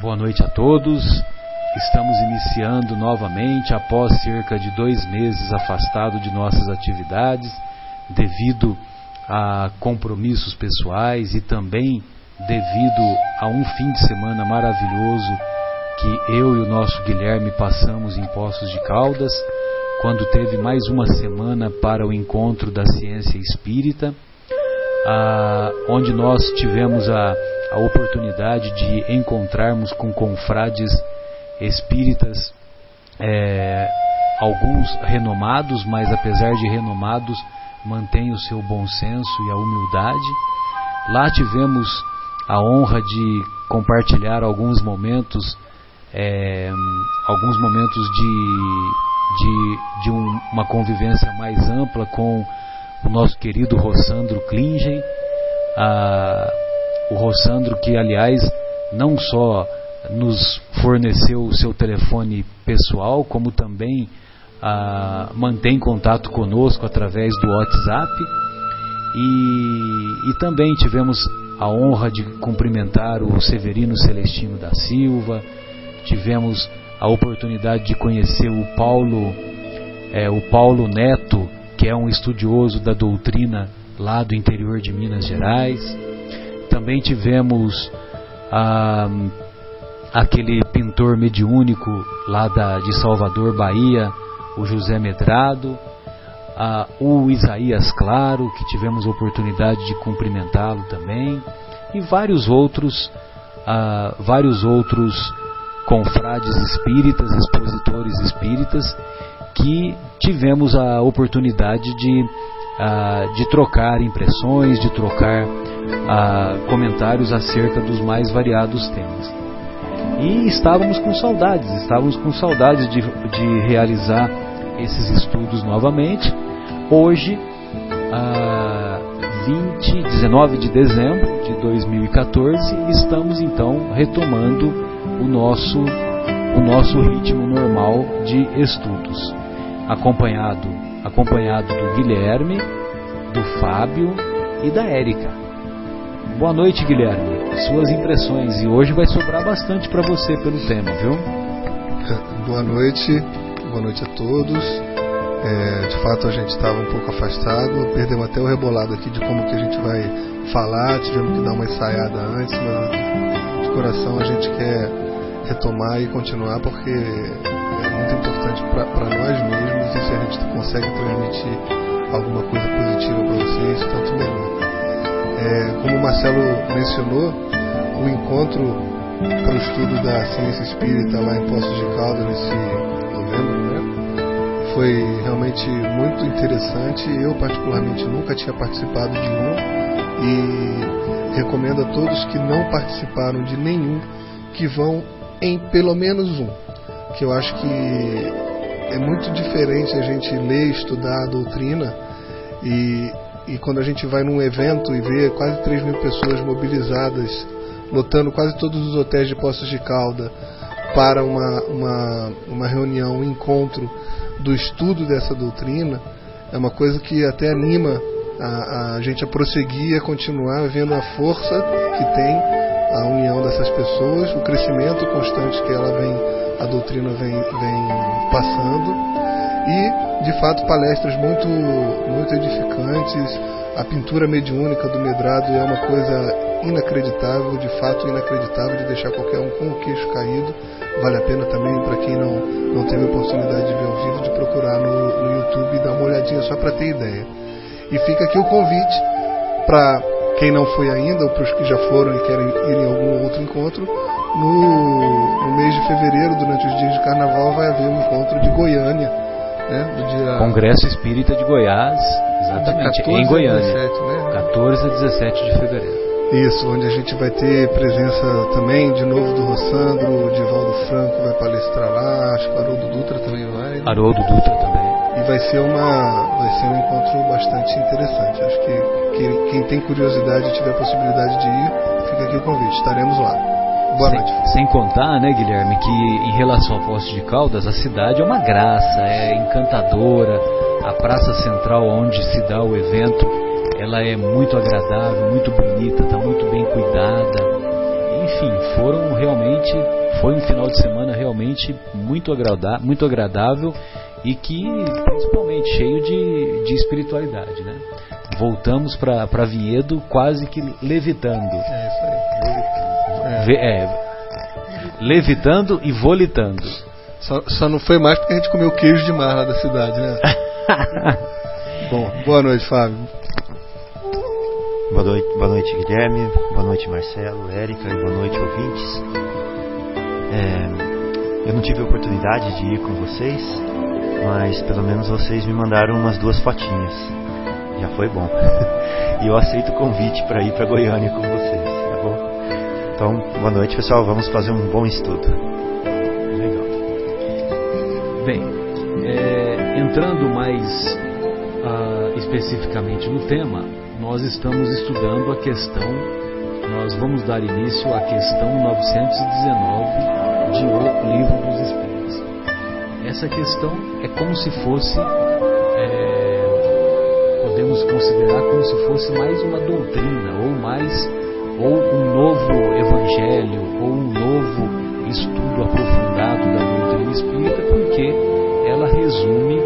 Boa noite a todos. Estamos iniciando novamente após cerca de dois meses afastado de nossas atividades, devido a compromissos pessoais e também devido a um fim de semana maravilhoso que eu e o nosso Guilherme passamos em Poços de Caldas, quando teve mais uma semana para o encontro da ciência espírita, ah, onde nós tivemos a, a oportunidade de encontrarmos com confrades espíritas, é, alguns renomados, mas apesar de renomados, mantêm o seu bom senso e a humildade. Lá tivemos a honra de compartilhar alguns momentos, é, alguns momentos de, de, de um, uma convivência mais ampla com o nosso querido Rossandro Klingen, a, o Rossandro que aliás não só nos forneceu o seu telefone pessoal, como também ah, mantém contato conosco através do WhatsApp. E, e também tivemos a honra de cumprimentar o Severino Celestino da Silva, tivemos a oportunidade de conhecer o Paulo, é, o Paulo Neto, que é um estudioso da doutrina lá do interior de Minas Gerais. Também tivemos ah, aquele pintor mediúnico lá da, de Salvador, Bahia, o José Medrado, ah, o Isaías Claro, que tivemos a oportunidade de cumprimentá-lo também, e vários outros, ah, vários outros confrades espíritas, expositores espíritas, que tivemos a oportunidade de, ah, de trocar impressões, de trocar ah, comentários acerca dos mais variados temas. E estávamos com saudades, estávamos com saudades de, de realizar esses estudos novamente. Hoje, a 20, 19 de dezembro de 2014, estamos então retomando o nosso, o nosso ritmo normal de estudos, acompanhado, acompanhado do Guilherme, do Fábio e da Érica. Boa noite, Guilherme. Suas impressões e hoje vai sobrar bastante para você pelo tema, viu? Boa noite, boa noite a todos. É, de fato a gente estava um pouco afastado, perdemos até o rebolado aqui de como que a gente vai falar, tivemos que dar uma ensaiada antes, mas de coração a gente quer retomar e continuar porque é muito importante para nós e se a gente consegue transmitir alguma coisa positiva para vocês, tanto melhor. É, como o Marcelo mencionou, o encontro para o estudo da ciência espírita lá em Poços de Caldas nesse novembro, né? Foi realmente muito interessante. Eu particularmente nunca tinha participado de um e recomendo a todos que não participaram de nenhum que vão em pelo menos um, que eu acho que é muito diferente a gente ler, estudar a doutrina e, e quando a gente vai num evento e vê quase 3 mil pessoas mobilizadas lotando quase todos os hotéis de Poços de Calda para uma, uma, uma reunião, um encontro do estudo dessa doutrina, é uma coisa que até anima a, a gente a prosseguir, a continuar vendo a força que tem a união dessas pessoas, o crescimento constante que ela vem, a doutrina vem, vem passando e, de fato, palestras muito, muito edificantes. A pintura mediúnica do Medrado é uma coisa inacreditável, de fato inacreditável, de deixar qualquer um com o queixo caído. Vale a pena também, para quem não, não teve oportunidade de ver ao vivo, de procurar no, no YouTube e dar uma olhadinha só para ter ideia. E fica aqui o convite para quem não foi ainda, ou para os que já foram e querem ir em algum outro encontro, no, no mês de fevereiro, durante os dias de carnaval, vai haver um encontro de Goiânia. Né, dia... Congresso Espírita de Goiás, exatamente, em Goiânia. 17, né? 14 a 17 de fevereiro. Isso, onde a gente vai ter presença também de novo do Rossandro, o Divaldo Franco vai palestrar lá, acho que o Haroldo Dutra também vai. Né? Haroldo Dutra também. Vai ser uma vai ser um encontro bastante interessante. Acho que quem, quem tem curiosidade e tiver a possibilidade de ir, fica aqui o convite, estaremos lá. Boa sem, noite. Sem contar, né, Guilherme, que em relação ao Poço de Caldas, a cidade é uma graça, é encantadora. A praça central onde se dá o evento ela é muito agradável, muito bonita, está muito bem cuidada. enfim, foram realmente, foi um final de semana realmente muito, agrada, muito agradável e que principalmente cheio de, de espiritualidade, né? Voltamos para Vinhedo quase que levitando. É isso aí. É. é, levitando e volitando. Só, só, não foi mais porque a gente comeu queijo demais lá da cidade, né? Bom, boa noite, Fábio. Boa noite, boa noite, Guilherme. Boa noite, Marcelo, Érica e boa noite, ouvintes. É, eu não tive a oportunidade de ir com vocês, mas pelo menos vocês me mandaram umas duas fotinhas. Já foi bom. e eu aceito o convite para ir para Goiânia com vocês, tá bom? Então, boa noite, pessoal. Vamos fazer um bom estudo. Legal. Bem, é, entrando mais uh, especificamente no tema, nós estamos estudando a questão, nós vamos dar início à questão 919 de O Livro dos. Essa questão é como se fosse, é, podemos considerar como se fosse mais uma doutrina ou mais ou um novo evangelho ou um novo estudo aprofundado da doutrina espírita, porque ela resume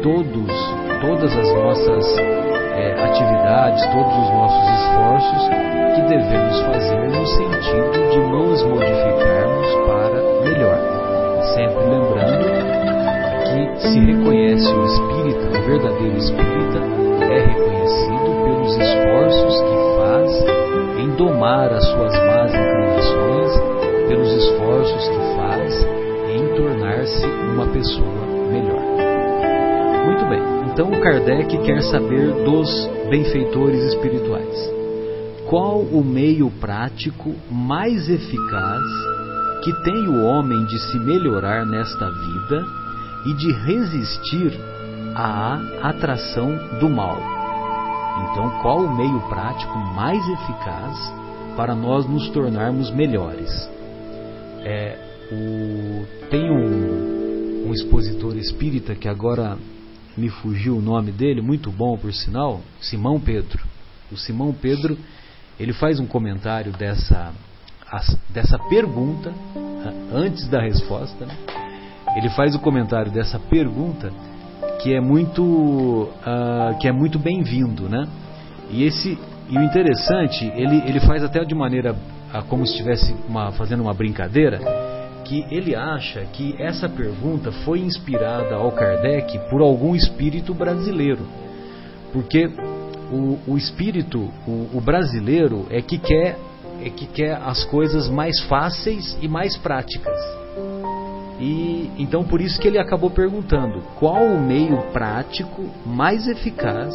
todos, todas as nossas é, atividades, todos os nossos esforços que devemos fazer no sentido de nos modificarmos para melhor. Sempre lembrando que se reconhece o espírita, o verdadeiro espírita, é reconhecido pelos esforços que faz em domar as suas más inclinações, pelos esforços que faz em tornar-se uma pessoa melhor. Muito bem, então Kardec quer saber dos benfeitores espirituais. Qual o meio prático mais eficaz que tem o homem de se melhorar nesta vida e de resistir à atração do mal? Então, qual o meio prático mais eficaz para nós nos tornarmos melhores? É, o, tem um, um expositor espírita que agora me fugiu o nome dele, muito bom por sinal, Simão Pedro. O Simão Pedro ele faz um comentário dessa, dessa pergunta antes da resposta. Né? Ele faz o comentário dessa pergunta que é muito uh, que é muito bem-vindo, né? E esse e o interessante, ele, ele faz até de maneira uh, como se estivesse uma, fazendo uma brincadeira, que ele acha que essa pergunta foi inspirada ao Kardec por algum espírito brasileiro, porque o, o espírito, o, o brasileiro é que quer é que quer as coisas mais fáceis e mais práticas. E então por isso que ele acabou perguntando qual o meio prático mais eficaz,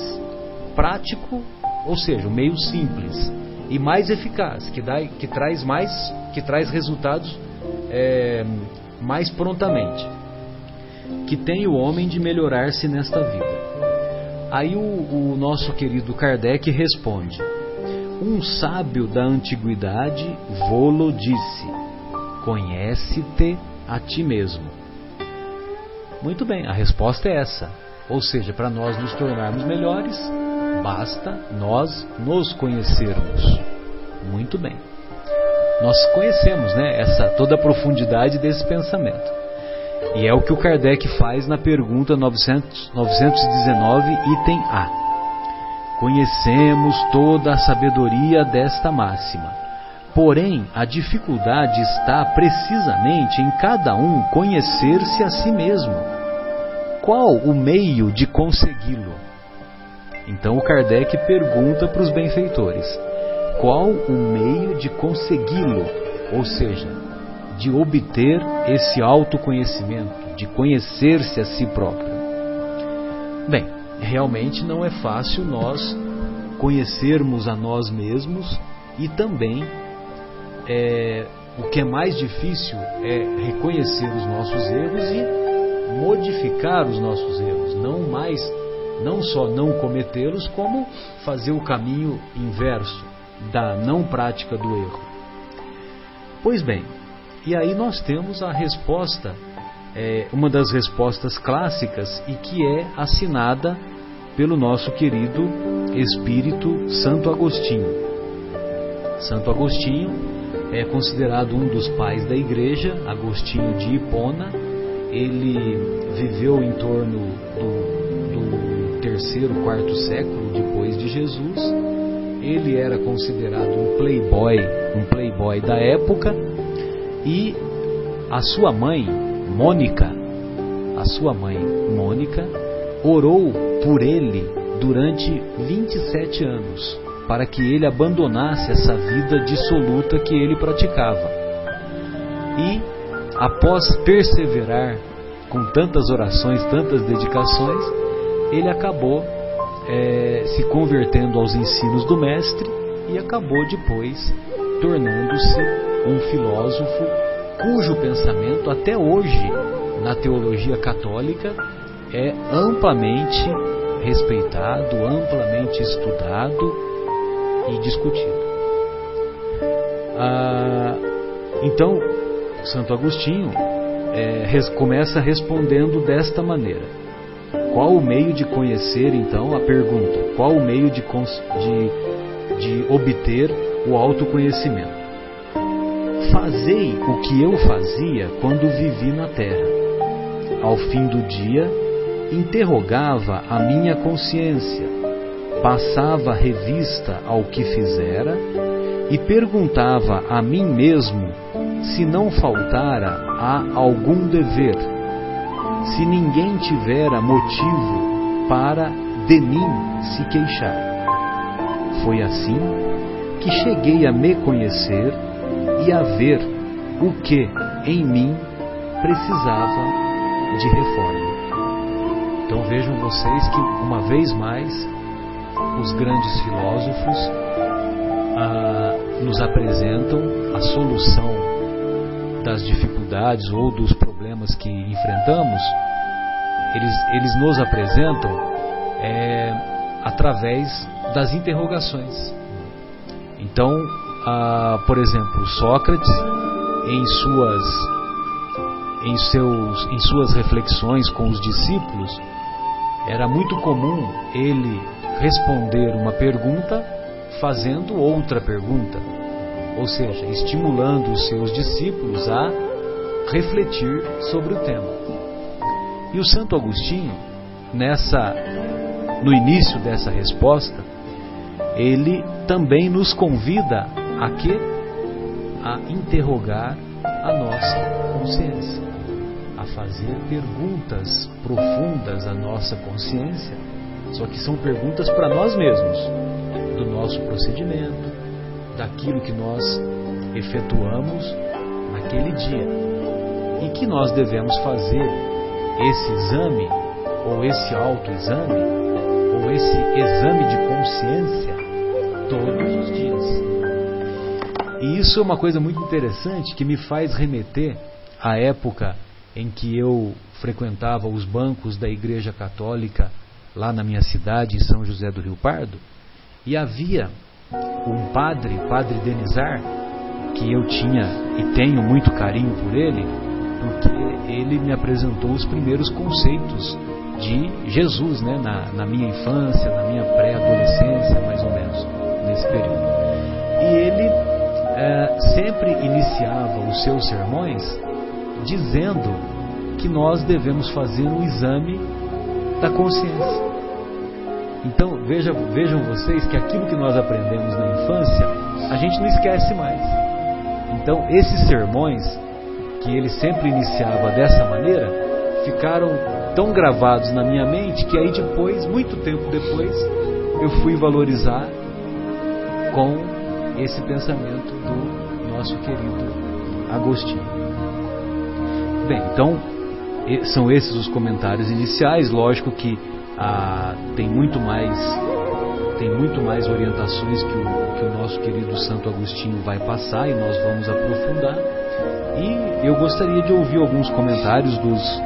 prático, ou seja, o meio simples e mais eficaz, que, dá, que traz mais, que traz resultados é, mais prontamente, que tem o homem de melhorar-se nesta vida. Aí o, o nosso querido Kardec responde: Um sábio da antiguidade vô-lo disse: Conhece-te a ti mesmo? Muito bem, a resposta é essa. Ou seja, para nós nos tornarmos melhores, basta nós nos conhecermos. Muito bem. Nós conhecemos, né, essa toda a profundidade desse pensamento. E é o que o Kardec faz na pergunta 900, 919, item A. Conhecemos toda a sabedoria desta máxima Porém, a dificuldade está precisamente em cada um conhecer-se a si mesmo. Qual o meio de consegui-lo? Então o Kardec pergunta para os benfeitores: qual o meio de consegui-lo? Ou seja, de obter esse autoconhecimento, de conhecer-se a si próprio. Bem, realmente não é fácil nós conhecermos a nós mesmos e também é, o que é mais difícil é reconhecer os nossos erros e modificar os nossos erros, não mais, não só não cometê-los, como fazer o caminho inverso da não prática do erro. Pois bem, e aí nós temos a resposta, é, uma das respostas clássicas e que é assinada pelo nosso querido Espírito Santo Agostinho. Santo Agostinho é considerado um dos pais da igreja, Agostinho de Hipona. Ele viveu em torno do, do terceiro, quarto século depois de Jesus. Ele era considerado um playboy, um playboy da época, e a sua mãe, Mônica, a sua mãe, Mônica, orou por ele durante 27 anos para que ele abandonasse essa vida dissoluta que ele praticava. E, após perseverar com tantas orações, tantas dedicações, ele acabou é, se convertendo aos ensinos do Mestre e acabou depois tornando-se um filósofo cujo pensamento até hoje na teologia católica é amplamente respeitado, amplamente estudado e discutido. Ah, então, Santo Agostinho é, res, começa respondendo desta maneira: Qual o meio de conhecer, então, a pergunta? Qual o meio de, de, de obter o autoconhecimento? Fazei o que eu fazia quando vivi na terra. Ao fim do dia, interrogava a minha consciência passava revista ao que fizera e perguntava a mim mesmo se não faltara a algum dever, se ninguém tivera motivo para de mim se queixar. Foi assim que cheguei a me conhecer e a ver o que em mim precisava de reforma. Então vejam vocês que, uma vez mais, os grandes filósofos ah, nos apresentam a solução das dificuldades ou dos problemas que enfrentamos, eles, eles nos apresentam é, através das interrogações. Então, ah, por exemplo, Sócrates, em suas, em, seus, em suas reflexões com os discípulos, era muito comum ele responder uma pergunta fazendo outra pergunta, ou seja, estimulando os seus discípulos a refletir sobre o tema. E o Santo Agostinho, nessa no início dessa resposta, ele também nos convida a que a interrogar a nossa consciência, a fazer perguntas profundas à nossa consciência só que são perguntas para nós mesmos, do nosso procedimento, daquilo que nós efetuamos naquele dia. E que nós devemos fazer esse exame, ou esse autoexame, ou esse exame de consciência todos os dias. E isso é uma coisa muito interessante que me faz remeter à época em que eu frequentava os bancos da Igreja Católica lá na minha cidade, em São José do Rio Pardo, e havia um padre, padre Denizar, que eu tinha e tenho muito carinho por ele, porque ele me apresentou os primeiros conceitos de Jesus, né, na, na minha infância, na minha pré-adolescência, mais ou menos, nesse período. E ele é, sempre iniciava os seus sermões dizendo que nós devemos fazer um exame da consciência. Então vejam, vejam vocês que aquilo que nós aprendemos na infância, a gente não esquece mais. Então esses sermões que ele sempre iniciava dessa maneira, ficaram tão gravados na minha mente que aí depois, muito tempo depois, eu fui valorizar com esse pensamento do nosso querido Agostinho. Bem, então são esses os comentários iniciais. Lógico que ah, tem muito mais tem muito mais orientações que o, que o nosso querido Santo Agostinho vai passar e nós vamos aprofundar. E eu gostaria de ouvir alguns comentários dos,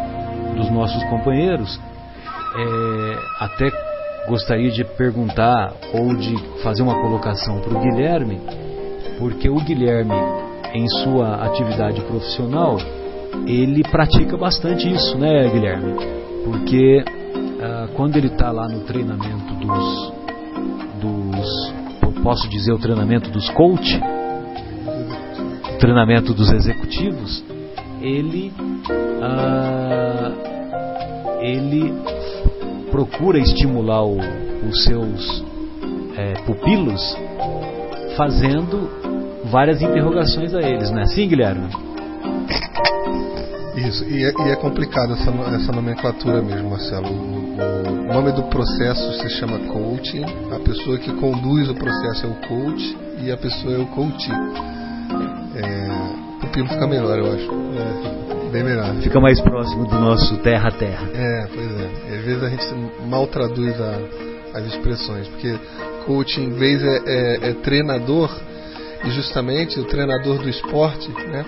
dos nossos companheiros. É, até gostaria de perguntar ou de fazer uma colocação para o Guilherme, porque o Guilherme, em sua atividade profissional, ele pratica bastante isso, né, Guilherme? Porque ah, quando ele está lá no treinamento dos, dos, posso dizer o treinamento dos coach, treinamento dos executivos, ele, ah, ele procura estimular o, os seus é, pupilos fazendo várias interrogações a eles, não é assim, Guilherme? Isso, e é, e é complicado essa, essa nomenclatura mesmo, Marcelo. O, o, nome do processo se chama coaching, a pessoa que conduz o processo é o coach e a pessoa é o coach. É, o pino fica melhor, eu acho. É, bem melhor. Fica mais próximo do nosso terra a terra. É, pois é. Às vezes a gente mal traduz a, as expressões, porque coach em vez é, é, é treinador, e justamente o treinador do esporte, né?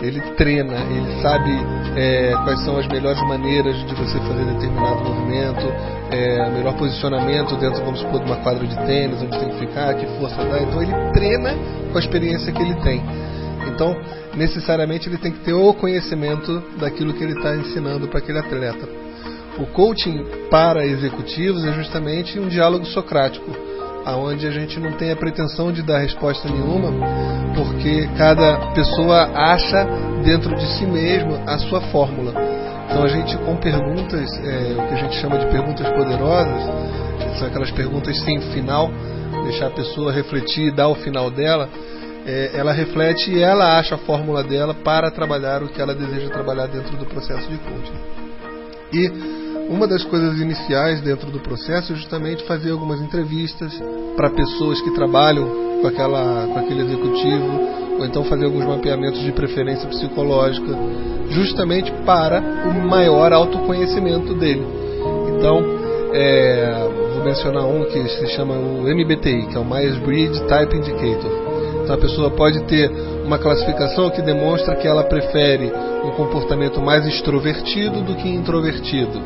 Ele treina, ele sabe é, quais são as melhores maneiras de você fazer determinado movimento, é, melhor posicionamento dentro, vamos supor, de uma quadra de tênis, onde tem que ficar, que força dar. Então ele treina com a experiência que ele tem. Então, necessariamente, ele tem que ter o conhecimento daquilo que ele está ensinando para aquele atleta. O coaching para executivos é justamente um diálogo socrático aonde a gente não tem a pretensão de dar resposta nenhuma, porque cada pessoa acha dentro de si mesmo a sua fórmula. Então a gente com perguntas, é, o que a gente chama de perguntas poderosas, são aquelas perguntas sem final, deixar a pessoa refletir e dar o final dela, é, ela reflete e ela acha a fórmula dela para trabalhar o que ela deseja trabalhar dentro do processo de coaching. E uma das coisas iniciais dentro do processo é justamente fazer algumas entrevistas para pessoas que trabalham com, aquela, com aquele executivo, ou então fazer alguns mapeamentos de preferência psicológica, justamente para o maior autoconhecimento dele. Então, é, vou mencionar um que se chama o MBTI, que é o Myers-Briggs Type Indicator. Então a pessoa pode ter uma classificação que demonstra que ela prefere um comportamento mais extrovertido do que introvertido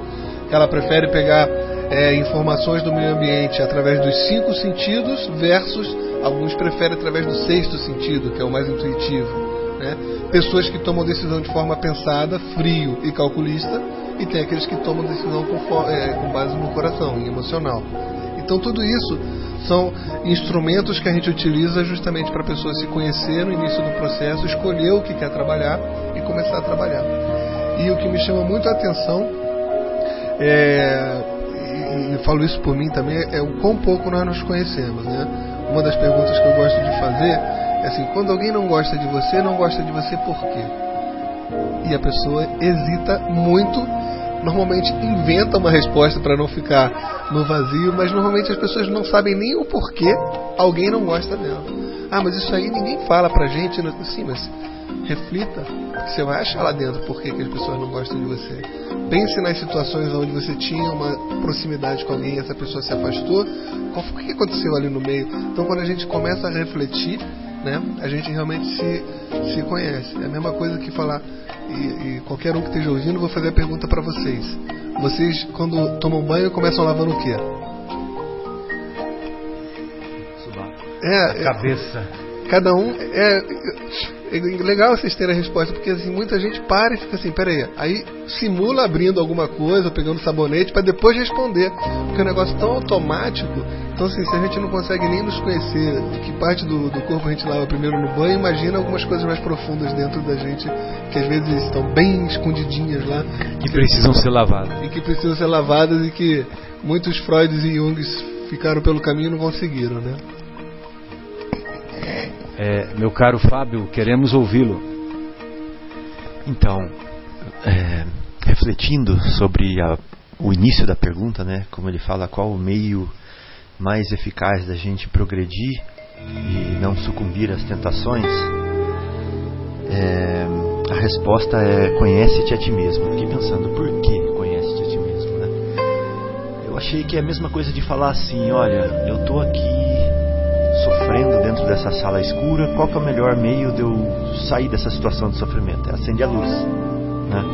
ela prefere pegar é, informações do meio ambiente através dos cinco sentidos versus alguns preferem através do sexto sentido, que é o mais intuitivo. Né? Pessoas que tomam decisão de forma pensada, frio e calculista, e tem aqueles que tomam decisão com, é, com base no coração, em emocional. Então tudo isso são instrumentos que a gente utiliza justamente para a pessoa se conhecer no início do processo, escolher o que quer trabalhar e começar a trabalhar. E o que me chama muito a atenção é, e, e, falo isso por mim também, é o quão pouco nós nos conhecemos. Né? Uma das perguntas que eu gosto de fazer é assim: quando alguém não gosta de você, não gosta de você por quê? E a pessoa hesita muito, normalmente inventa uma resposta para não ficar no vazio, mas normalmente as pessoas não sabem nem o porquê alguém não gosta dela. Ah, mas isso aí ninguém fala pra gente. Sim, mas reflita, você vai achar lá dentro por que, as pessoas não gostam de você. Pense nas situações onde você tinha uma proximidade com alguém e essa pessoa se afastou. Qual foi o que aconteceu ali no meio? Então, quando a gente começa a refletir, né, a gente realmente se, se conhece. É a mesma coisa que falar, e, e qualquer um que esteja ouvindo, vou fazer a pergunta para vocês. Vocês, quando tomam banho, começam lavando o quê? É, a cabeça. É, cada um é legal vocês terem a resposta, porque assim, muita gente para e fica assim, peraí, aí simula abrindo alguma coisa, pegando sabonete, para depois responder. Porque é um negócio tão automático, então assim, se a gente não consegue nem nos conhecer de que parte do, do corpo a gente lava primeiro no banho, imagina algumas coisas mais profundas dentro da gente, que às vezes estão bem escondidinhas lá. Que precisam ser lavadas. E que precisam ser lavadas e que muitos Freuds e Jungs ficaram pelo caminho e não conseguiram, né? É, meu caro Fábio, queremos ouvi-lo. Então, é, refletindo sobre a, o início da pergunta, né, como ele fala, qual o meio mais eficaz da gente progredir e não sucumbir às tentações, é, a resposta é conhece-te a ti mesmo. Fiquei pensando, por que conhece-te a ti mesmo? Né? Eu achei que é a mesma coisa de falar assim, olha, eu estou aqui sofrendo dentro dessa sala escura, qual que é o melhor meio de eu sair dessa situação de sofrimento? É acender a luz. Né?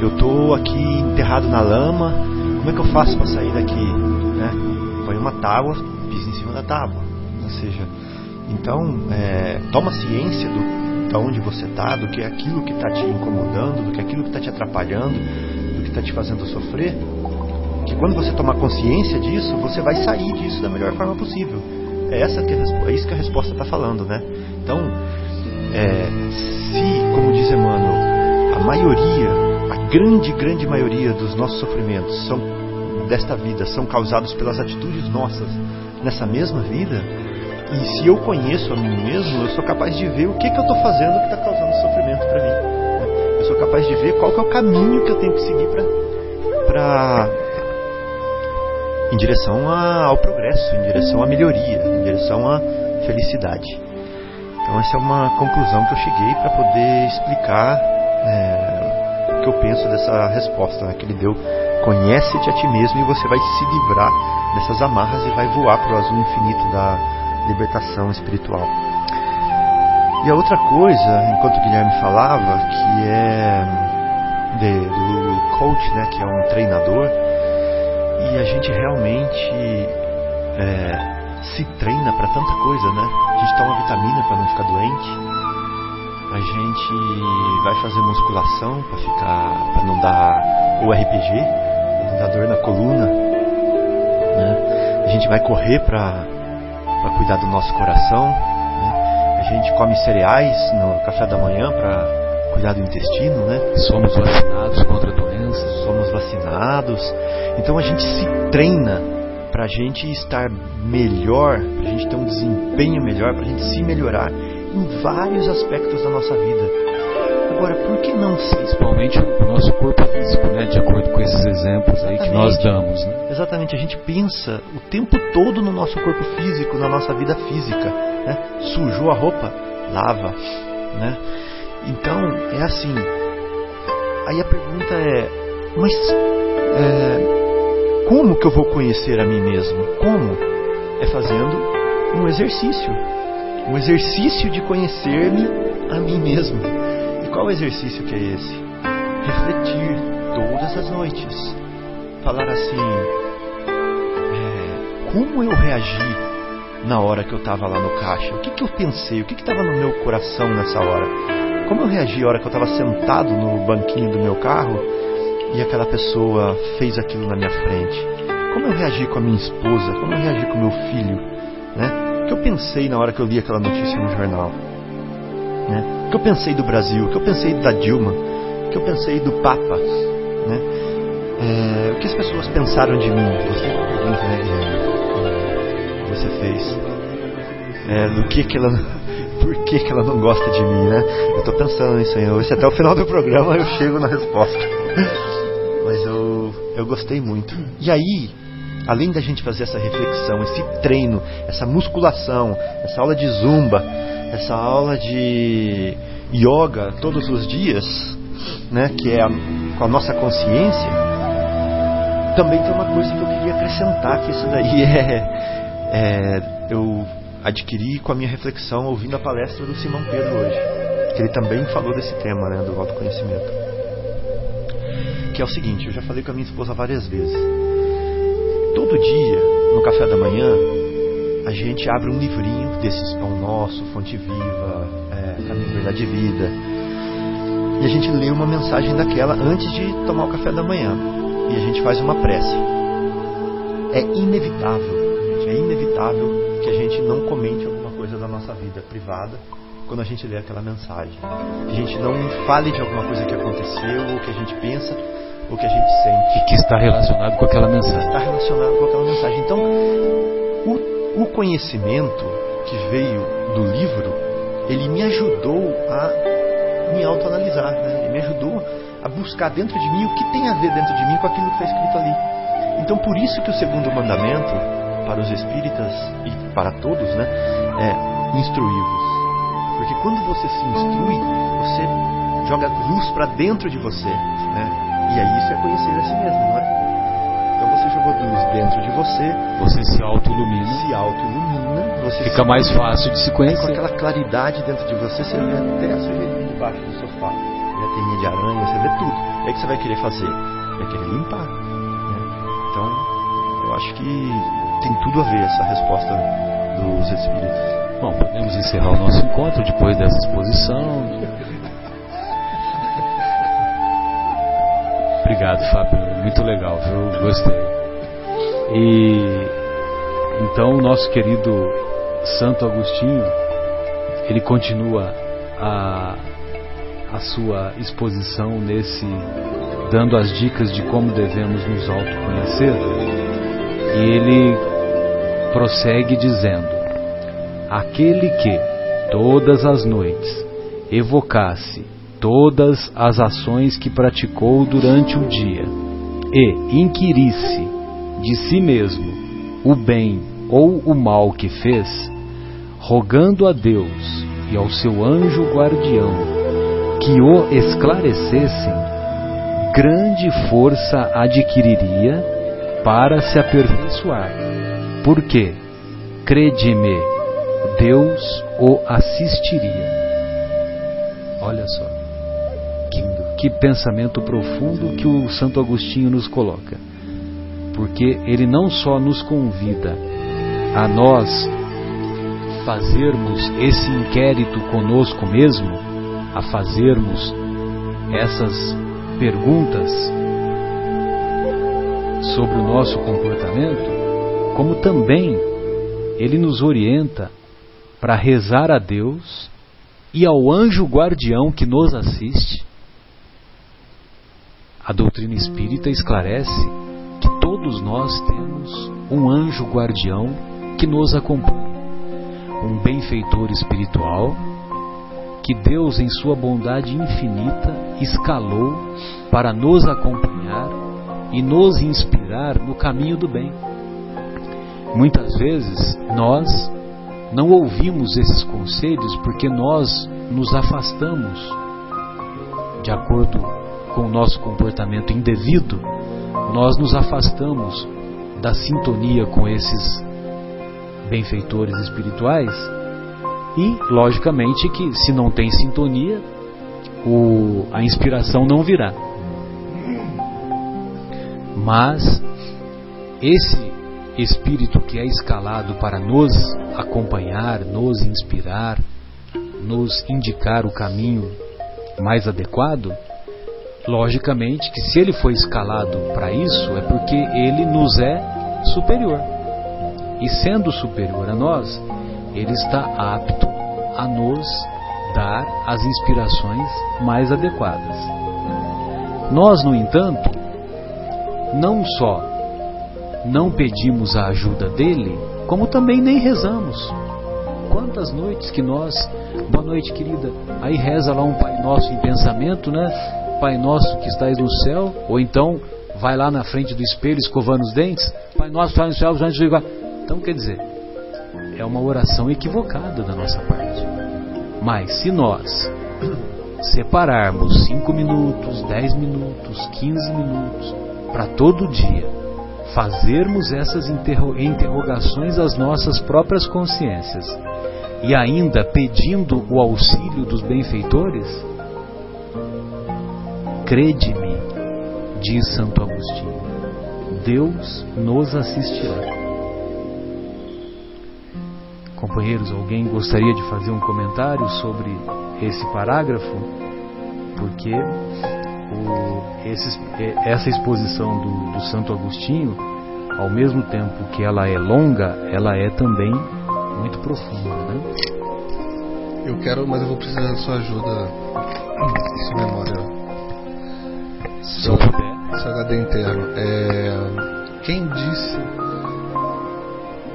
Eu estou aqui enterrado na lama, como é que eu faço para sair daqui? Né? Põe uma tábua, pisa em cima da tábua. Ou seja, então, é, toma ciência do, de onde você está, do que é aquilo que está te incomodando, do que é aquilo que está te atrapalhando, do que está te fazendo sofrer. Que quando você tomar consciência disso, você vai sair disso da melhor forma possível. É, essa que, é isso que a resposta está falando, né? Então, é, se, como diz Emmanuel, a maioria, a grande, grande maioria dos nossos sofrimentos são desta vida, são causados pelas atitudes nossas nessa mesma vida, e se eu conheço a mim mesmo, eu sou capaz de ver o que, que eu estou fazendo que está causando sofrimento para mim. Eu sou capaz de ver qual que é o caminho que eu tenho que seguir para em direção ao progresso, em direção à melhoria, em direção à felicidade. Então essa é uma conclusão que eu cheguei para poder explicar é, o que eu penso dessa resposta né, que ele deu. Conhece-te a ti mesmo e você vai se livrar dessas amarras e vai voar para o azul infinito da libertação espiritual. E a outra coisa, enquanto o Guilherme falava, que é de, do coach, né, que é um treinador, e a gente realmente é, se treina para tanta coisa, né? A gente toma vitamina para não ficar doente. A gente vai fazer musculação para ficar, para não dar o RPG, não dar dor na coluna. Né? A gente vai correr para para cuidar do nosso coração. Né? A gente come cereais no café da manhã para cuidar do intestino, né? Somos vacinados contra doenças. Somos vacinados. Então a gente se treina para a gente estar melhor, para a gente ter um desempenho melhor, para a gente se melhorar em vários aspectos da nossa vida. Agora, por que não ser? Principalmente o nosso corpo físico, né? De acordo com esses exemplos aí que nós damos, né? Exatamente, a gente pensa o tempo todo no nosso corpo físico, na nossa vida física. Né? Sujou a roupa, lava. Né? Então, é assim. Aí a pergunta é: mas é, como que eu vou conhecer a mim mesmo? Como? É fazendo um exercício. Um exercício de conhecer-me a mim mesmo. E qual exercício que é esse? Refletir todas as noites. Falar assim: é, como eu reagi na hora que eu estava lá no caixa? O que, que eu pensei? O que estava no meu coração nessa hora? Como eu reagi na hora que eu estava sentado no banquinho do meu carro e aquela pessoa fez aquilo na minha frente? Como eu reagi com a minha esposa? Como eu reagi com o meu filho? Né? O que eu pensei na hora que eu li aquela notícia no jornal? Né? O que eu pensei do Brasil? O que eu pensei da Dilma? O que eu pensei do Papa? Né? É, o que as pessoas pensaram de mim? Você você fez? É, do que que ela, por que que ela não gosta de mim, né? Eu estou pensando nisso aí. Se até o final do programa eu chego na resposta. Mas eu, eu gostei muito. E aí, além da gente fazer essa reflexão, esse treino, essa musculação, essa aula de zumba, essa aula de yoga todos os dias, né, que é a, com a nossa consciência, também tem uma coisa que eu queria acrescentar, que isso daí é, é eu adquiri com a minha reflexão ouvindo a palestra do Simão Pedro hoje, que ele também falou desse tema, né, do autoconhecimento que é o seguinte, eu já falei com a minha esposa várias vezes. Todo dia, no café da manhã, a gente abre um livrinho desses Pão Nosso, Fonte Viva, é, Caminho Verdade e Vida. E a gente lê uma mensagem daquela antes de tomar o café da manhã. E a gente faz uma prece. É inevitável, é inevitável que a gente não comente alguma coisa da nossa vida privada quando a gente lê aquela mensagem. Que a gente não fale de alguma coisa que aconteceu ou que a gente pensa o que a gente sente. E que está relacionado com aquela mensagem. Está relacionado com aquela mensagem. Então, o, o conhecimento que veio do livro, ele me ajudou a me autoanalisar. Né? Ele me ajudou a buscar dentro de mim o que tem a ver dentro de mim com aquilo que está escrito ali. Então, por isso que o segundo mandamento, para os espíritas e para todos, né, é instruí-vos. Porque quando você se instrui, você joga luz para dentro de você. Né? E aí isso é conhecer a si mesmo, não é? Então você jogou luz dentro de você. Você se auto-ilumina. Se auto-ilumina. Você Fica mais fácil de se conhecer. Com aquela claridade dentro de você, você vê até a sujeirinha debaixo do sofá. Vê a teninha de aranha, você vê tudo. E aí o que você vai querer fazer? Vai querer limpar. Né? Então, eu acho que tem tudo a ver essa resposta dos espíritos. Bom, podemos encerrar o nosso encontro depois dessa exposição. Obrigado, Fábio. Muito legal, viu? Gostei. E então o nosso querido Santo Agostinho, ele continua a, a sua exposição nesse dando as dicas de como devemos nos autoconhecer. E ele prossegue dizendo: Aquele que todas as noites evocasse todas as ações que praticou durante o dia e inquirisse de si mesmo o bem ou o mal que fez, rogando a Deus e ao seu anjo guardião que o esclarecessem, grande força adquiriria para se aperfeiçoar. Porque, crede-me, Deus o assistiria. Olha só, que, pensamento profundo que o Santo Agostinho nos coloca. Porque ele não só nos convida a nós fazermos esse inquérito conosco mesmo, a fazermos essas perguntas sobre o nosso comportamento, como também ele nos orienta para rezar a Deus e ao anjo guardião que nos assiste. A doutrina espírita esclarece que todos nós temos um anjo guardião que nos acompanha um benfeitor espiritual que Deus, em sua bondade infinita, escalou para nos acompanhar e nos inspirar no caminho do bem. Muitas vezes nós não ouvimos esses conselhos porque nós nos afastamos de acordo com o nosso comportamento indevido, nós nos afastamos da sintonia com esses benfeitores espirituais e, logicamente, que se não tem sintonia, o, a inspiração não virá. Mas esse espírito que é escalado para nos acompanhar, nos inspirar, nos indicar o caminho mais adequado, logicamente que se ele foi escalado para isso é porque ele nos é superior. E sendo superior a nós, ele está apto a nos dar as inspirações mais adequadas. Nós, no entanto, não só não pedimos a ajuda dele, como também nem rezamos. Quantas noites que nós, boa noite querida, aí reza lá um Pai Nosso em pensamento, né? Pai Nosso que estais no céu, ou então vai lá na frente do espelho escovando os dentes, Pai Nosso que estais no céu, antes de então, quer dizer, é uma oração equivocada da nossa parte. Mas se nós separarmos 5 minutos, 10 minutos, 15 minutos para todo dia fazermos essas interrogações às nossas próprias consciências e ainda pedindo o auxílio dos benfeitores, crede-me, diz Santo Agostinho, Deus nos assistirá. Companheiros, alguém gostaria de fazer um comentário sobre esse parágrafo? Porque o, essa exposição do, do Santo Agostinho, ao mesmo tempo que ela é longa, ela é também muito profunda. Né? Eu quero, mas eu vou precisar da sua ajuda, se memória. Se eu puder. Seu HD interno. É, quem disse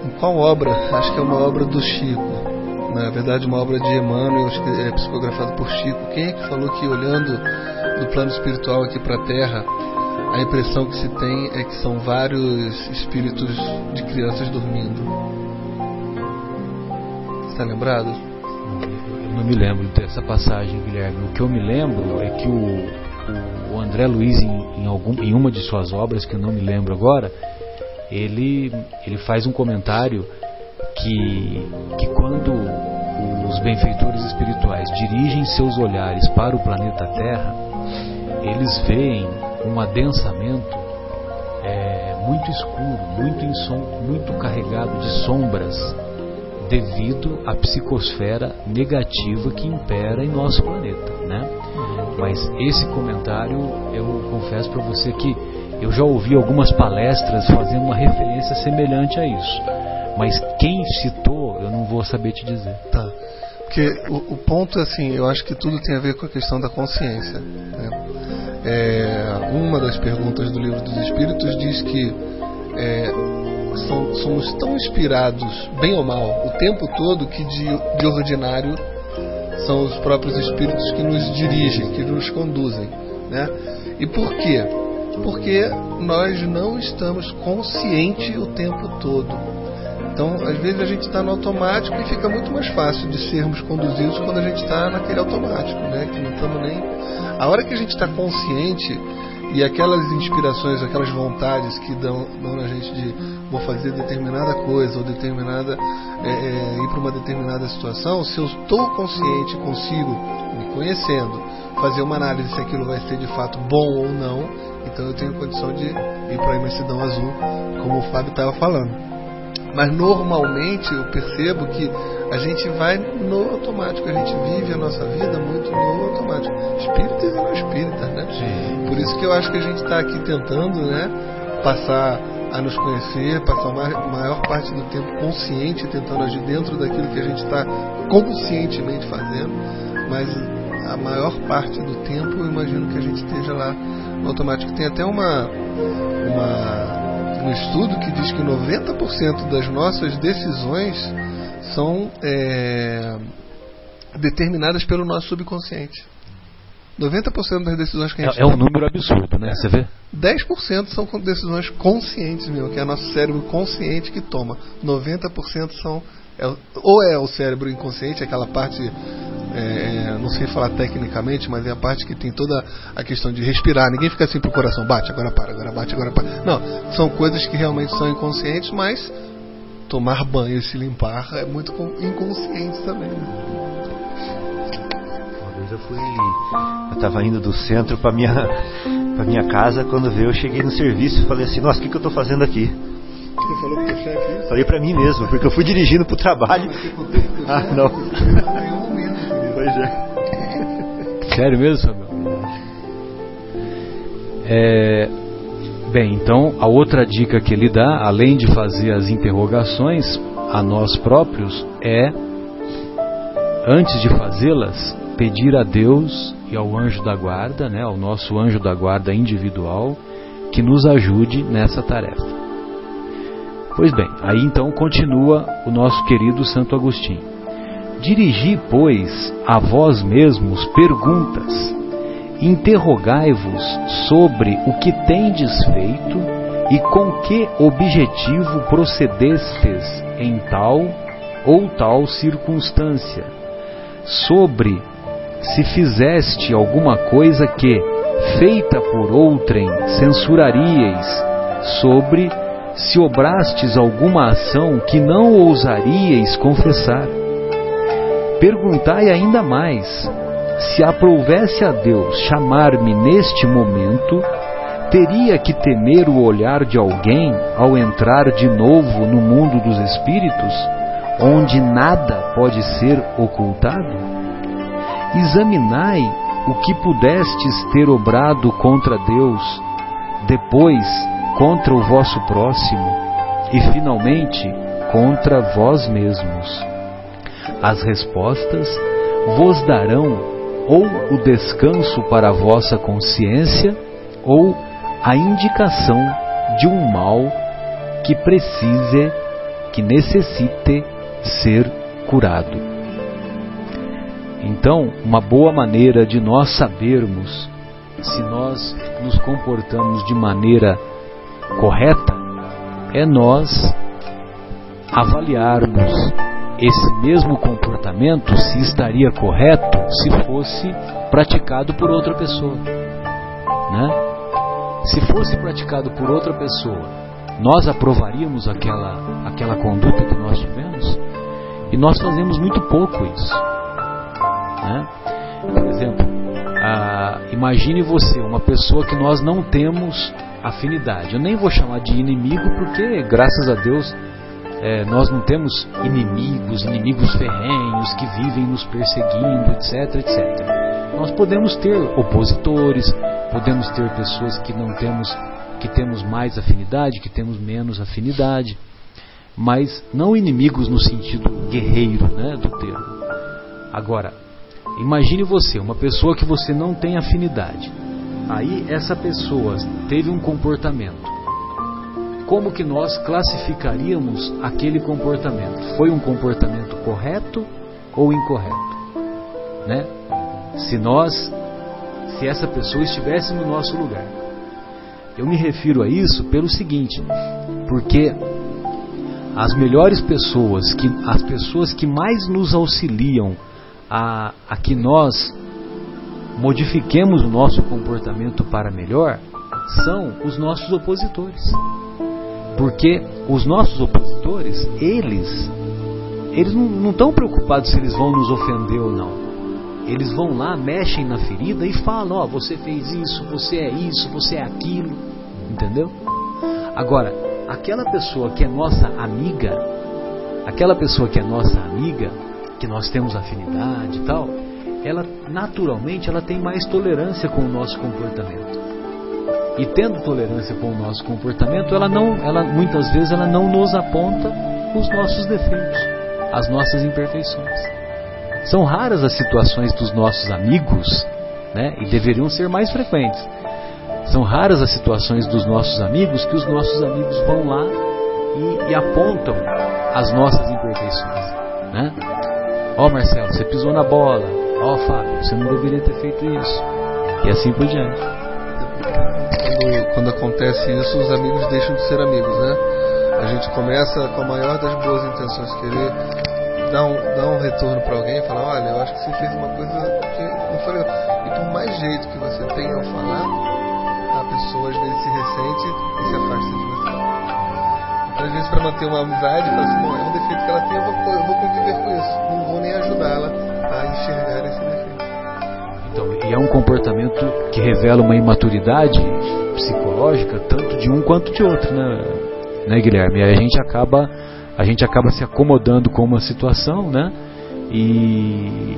em qual obra? Acho que é uma obra do Chico. Na verdade, uma obra de Emmanuel, acho que é psicografado por Chico. Quem é que falou que olhando do plano espiritual aqui para a Terra, a impressão que se tem é que são vários espíritos de crianças dormindo? Está lembrado? Eu não me lembro dessa passagem, Guilherme. O que eu me lembro é que o, o André Luiz, em, em, algum, em uma de suas obras, que eu não me lembro agora, ele, ele faz um comentário que, que quando os benfeitores espirituais dirigem seus olhares para o planeta Terra, eles veem um adensamento é, muito escuro, muito, muito carregado de sombras, devido à psicosfera negativa que impera em nosso planeta, né? Mas esse comentário eu confesso para você que eu já ouvi algumas palestras fazendo uma referência semelhante a isso. Mas quem citou, eu não vou saber te dizer. Tá. Porque o, o, ponto, assim, eu acho que tudo tem a ver com a questão da consciência. Né? É, uma das perguntas do livro dos Espíritos diz que é, somos tão inspirados, bem ou mal, o tempo todo que de, de ordinário são os próprios espíritos que nos dirigem, que nos conduzem. Né? E por quê? Porque nós não estamos conscientes o tempo todo. Então, às vezes a gente está no automático e fica muito mais fácil de sermos conduzidos quando a gente está naquele automático, né? Que não estamos nem. A hora que a gente está consciente e aquelas inspirações, aquelas vontades que dão, dão na gente de vou fazer determinada coisa ou determinada é, é, ir para uma determinada situação, se eu estou consciente, consigo, me conhecendo, fazer uma análise se aquilo vai ser de fato bom ou não, então eu tenho condição de ir para a imensidão azul, como o Fábio estava falando. Mas normalmente eu percebo que a gente vai no automático, a gente vive a nossa vida muito no automático. Espíritas e não espíritas, né? Sim. Por isso que eu acho que a gente está aqui tentando, né, passar a nos conhecer, passar a maior parte do tempo consciente, tentando agir dentro daquilo que a gente está conscientemente fazendo, mas a maior parte do tempo eu imagino que a gente esteja lá no automático. Tem até uma, uma um estudo que diz que 90% das nossas decisões são é, determinadas pelo nosso subconsciente. 90% das decisões que a gente É, é um número absurdo, né? Você vê? 10% são decisões conscientes mesmo, que é nosso cérebro consciente que toma. 90% são. É, ou é o cérebro inconsciente, aquela parte é, não sei falar tecnicamente, mas é a parte que tem toda a questão de respirar. Ninguém fica assim pro coração, bate, agora para, agora bate, agora para. Não, são coisas que realmente são inconscientes, mas tomar banho e se limpar é muito inconsciente também. Né? Uma vez eu fui, eu estava indo do centro para minha para minha casa, quando veio eu cheguei no serviço, falei assim, nossa, o que, que eu estou fazendo aqui? Você falou pro chefe Falei para mim mesmo, porque eu fui dirigindo pro trabalho. Ah, não. Pois é. Sério mesmo, Samuel? É, bem, então a outra dica que ele dá, além de fazer as interrogações a nós próprios, é, antes de fazê-las, pedir a Deus e ao anjo da guarda, né, ao nosso anjo da guarda individual, que nos ajude nessa tarefa. Pois bem, aí então continua o nosso querido Santo Agostinho. Dirigi, pois, a vós mesmos perguntas, interrogai-vos sobre o que tendes feito e com que objetivo procedestes em tal ou tal circunstância, sobre se fizeste alguma coisa que, feita por outrem, censuraríeis, sobre se obrastes alguma ação que não ousaríeis confessar. Perguntai ainda mais: se aprouvesse a Deus chamar-me neste momento, teria que temer o olhar de alguém ao entrar de novo no mundo dos espíritos, onde nada pode ser ocultado? Examinai o que pudestes ter obrado contra Deus, depois contra o vosso próximo e finalmente contra vós mesmos as respostas vos darão ou o descanso para a vossa consciência ou a indicação de um mal que precise, que necessite ser curado. Então, uma boa maneira de nós sabermos se nós nos comportamos de maneira correta é nós avaliarmos esse mesmo comportamento se estaria correto se fosse praticado por outra pessoa, né? Se fosse praticado por outra pessoa, nós aprovaríamos aquela aquela conduta que nós tivemos? E nós fazemos muito pouco isso, né? Por exemplo, imagine você, uma pessoa que nós não temos afinidade. Eu nem vou chamar de inimigo porque, graças a Deus, é, nós não temos inimigos, inimigos ferrenhos que vivem nos perseguindo, etc, etc. Nós podemos ter opositores, podemos ter pessoas que não temos, que temos mais afinidade, que temos menos afinidade, mas não inimigos no sentido guerreiro, né, do termo. Agora, imagine você, uma pessoa que você não tem afinidade. Aí essa pessoa teve um comportamento. Como que nós classificaríamos aquele comportamento? Foi um comportamento correto ou incorreto? Né? Se nós, se essa pessoa estivesse no nosso lugar. Eu me refiro a isso pelo seguinte, porque as melhores pessoas, que, as pessoas que mais nos auxiliam a, a que nós modifiquemos o nosso comportamento para melhor, são os nossos opositores. Porque os nossos opositores, eles, eles não estão preocupados se eles vão nos ofender ou não. Eles vão lá, mexem na ferida e falam: Ó, oh, você fez isso, você é isso, você é aquilo. Entendeu? Agora, aquela pessoa que é nossa amiga, aquela pessoa que é nossa amiga, que nós temos afinidade e tal, ela naturalmente ela tem mais tolerância com o nosso comportamento. E tendo tolerância com o nosso comportamento, ela não, ela muitas vezes ela não nos aponta os nossos defeitos, as nossas imperfeições. São raras as situações dos nossos amigos, né? E deveriam ser mais frequentes. São raras as situações dos nossos amigos que os nossos amigos vão lá e, e apontam as nossas imperfeições, né? Ó oh, Marcelo, você pisou na bola. Ó oh, Fábio, você não deveria ter feito isso. E assim por diante. Quando, quando acontece isso, os amigos deixam de ser amigos, né? A gente começa com a maior das boas intenções, querer dar um, dar um retorno para alguém e falar, olha, eu acho que você fez uma coisa que não foi legal. E por mais jeito que você tenha ao falar, a pessoa às vezes se ressente e se afasta de você. Então, às vezes, para manter uma amizade, fala assim, é um defeito que ela tem, eu vou, eu vou conviver com isso. Não vou nem ajudá-la a enxergar e é um comportamento que revela uma imaturidade psicológica, tanto de um quanto de outro, né, né Guilherme? E a gente acaba a gente acaba se acomodando com uma situação, né? E,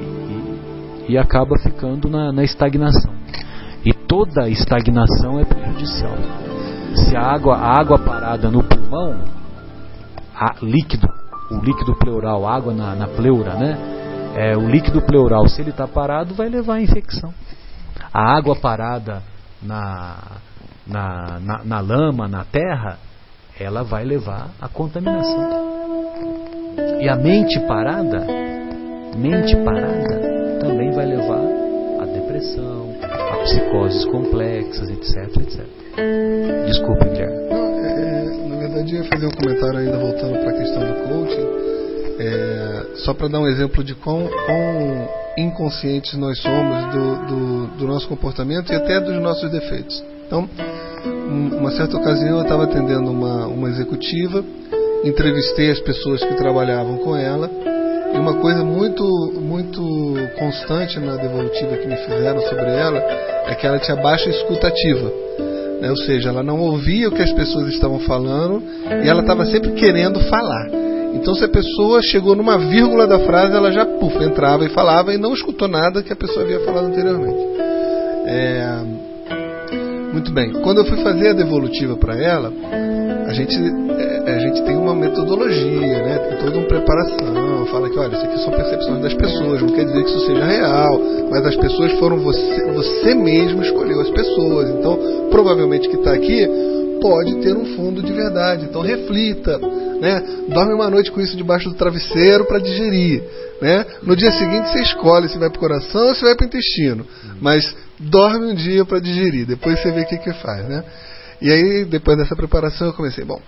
e acaba ficando na, na estagnação. E toda estagnação é prejudicial. Se a água, a água parada no pulmão, a, líquido, o líquido pleural, água na, na pleura, né? É, o líquido pleural, se ele está parado, vai levar a infecção. A água parada na, na, na, na lama, na terra, ela vai levar à contaminação. E a mente parada, mente parada, também vai levar à depressão, a psicoses complexas, etc, etc. Desculpe, Guilherme. Não, é, é, na verdade, eu ia fazer um comentário ainda voltando para a questão do coaching. É, só para dar um exemplo de quão, quão inconscientes nós somos do, do, do nosso comportamento e até dos nossos defeitos. Então, uma certa ocasião eu estava atendendo uma, uma executiva, entrevistei as pessoas que trabalhavam com ela e uma coisa muito muito constante na devolutiva que me fizeram sobre ela é que ela tinha baixa escutativa. Né? Ou seja, ela não ouvia o que as pessoas estavam falando e ela estava sempre querendo falar. Então, se a pessoa chegou numa vírgula da frase, ela já puf, entrava e falava e não escutou nada que a pessoa havia falado anteriormente. É, muito bem. Quando eu fui fazer a devolutiva para ela, a gente, é, a gente tem uma metodologia, né? tem toda uma preparação. Fala que, olha, isso aqui são percepções das pessoas, não quer dizer que isso seja real, mas as pessoas foram você, você mesmo escolheu as pessoas. Então, provavelmente que está aqui pode ter um fundo de verdade. Então, reflita, né? Dorme uma noite com isso debaixo do travesseiro para digerir. Né? No dia seguinte você escolhe se vai para o coração ou se vai para o intestino. Mas dorme um dia para digerir, depois você vê o que, que faz. Né? E aí, depois dessa preparação, eu comecei, bom,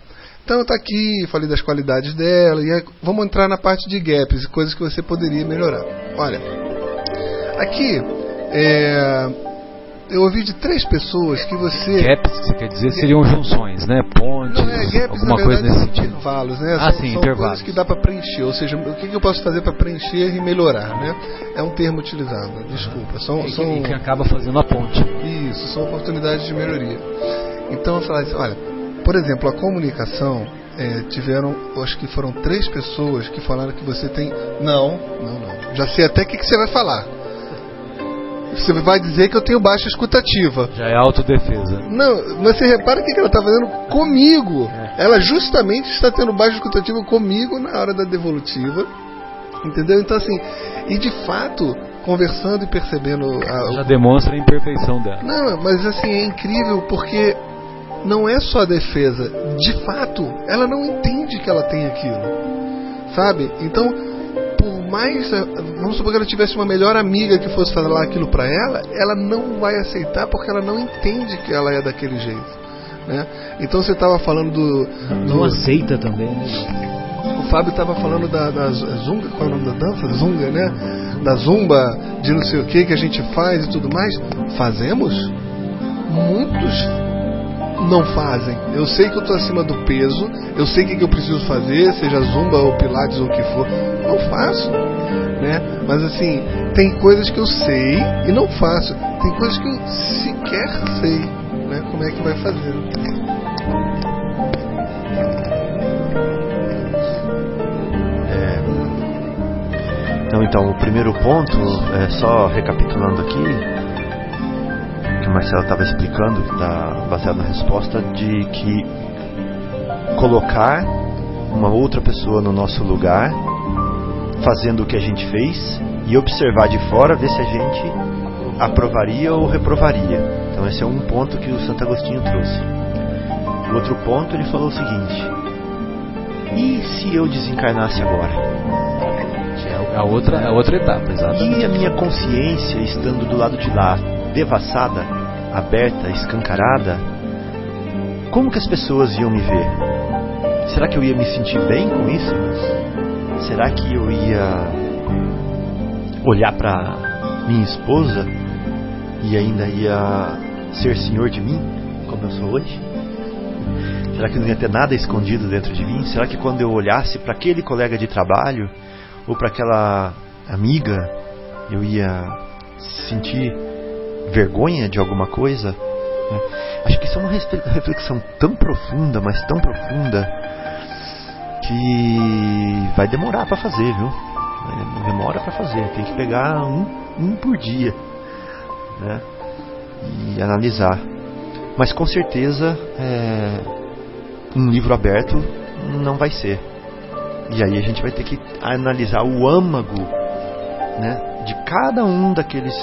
então tá aqui, falei das qualidades dela, e aí, vamos entrar na parte de gaps, coisas que você poderia melhorar. Olha, aqui é, eu ouvi de três pessoas que você. Gaps, você quer dizer, seriam junções, né? Pontes, não, é, gaps, alguma coisa nesse sentido. Intervalos, né? Ah, são, sim, são intervalos. que dá para preencher, ou seja, o que eu posso fazer para preencher e melhorar, né? É um termo utilizado, desculpa. São, e, são... E que acaba fazendo a ponte. Isso, são oportunidades de melhoria. Então eu falei assim, olha, por exemplo, a comunicação é, tiveram, acho que foram três pessoas que falaram que você tem. Não, não, não. Já sei até o que, que você vai falar. Você vai dizer que eu tenho baixa escutativa. Já é autodefesa. Não, mas você repara o que ela está fazendo comigo. É. Ela justamente está tendo baixa escutativa comigo na hora da devolutiva. Entendeu? Então, assim, e de fato, conversando e percebendo. A, Já demonstra a imperfeição dela. Não, mas assim, é incrível porque não é só a defesa. De fato, ela não entende que ela tem aquilo. Sabe? Então, por mais. Vamos supor que ela tivesse uma melhor amiga que fosse falar aquilo para ela, ela não vai aceitar porque ela não entende que ela é daquele jeito. Né? Então você estava falando do, do. Não aceita também, né? O Fábio estava falando da, da Zunga, qual é o nome da dança? Zunga, né? Da Zumba, de não sei o que que a gente faz e tudo mais. Fazemos? Muitos não fazem. Eu sei que eu estou acima do peso, eu sei o que, que eu preciso fazer, seja Zumba ou Pilates ou o que for. Não faço. Né? Mas assim, tem coisas que eu sei e não faço. Tem coisas que eu sequer sei né? como é que vai fazer. Então, então, o primeiro ponto, é só recapitulando aqui, que o Marcelo estava explicando, tá baseado na resposta, de que colocar uma outra pessoa no nosso lugar, fazendo o que a gente fez, e observar de fora, ver se a gente aprovaria ou reprovaria. Então, esse é um ponto que o Santo Agostinho trouxe. O outro ponto, ele falou o seguinte: e se eu desencarnasse agora? a outra, a outra etapa, exatamente. E a minha consciência estando do lado de lá, devassada, aberta, escancarada, como que as pessoas iam me ver? Será que eu ia me sentir bem com isso? Será que eu ia olhar para minha esposa e ainda ia ser senhor de mim, como eu sou hoje? Será que não ia ter nada escondido dentro de mim? Será que quando eu olhasse para aquele colega de trabalho ou para aquela amiga eu ia sentir vergonha de alguma coisa? Né? Acho que isso é uma reflexão tão profunda, mas tão profunda, que vai demorar para fazer, viu? Demora para fazer, tem que pegar um, um por dia né? e analisar. Mas com certeza, é, um livro aberto não vai ser. E aí a gente vai ter que analisar o âmago né, de cada um daqueles,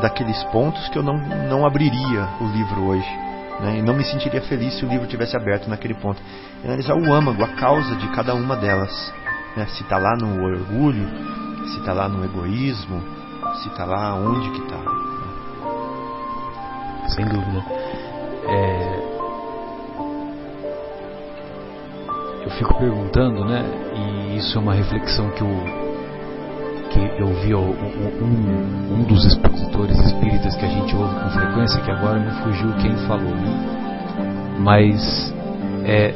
daqueles pontos que eu não, não abriria o livro hoje. Né, e não me sentiria feliz se o livro tivesse aberto naquele ponto. Analisar o âmago, a causa de cada uma delas. Né, se está lá no orgulho, se está lá no egoísmo, se está lá onde que está. Né. Sem dúvida. É, eu fico perguntando, né? E isso é uma reflexão que que eu vi um, um dos expositores espíritas que a gente ouve com frequência, que agora me fugiu quem falou, né? Mas é,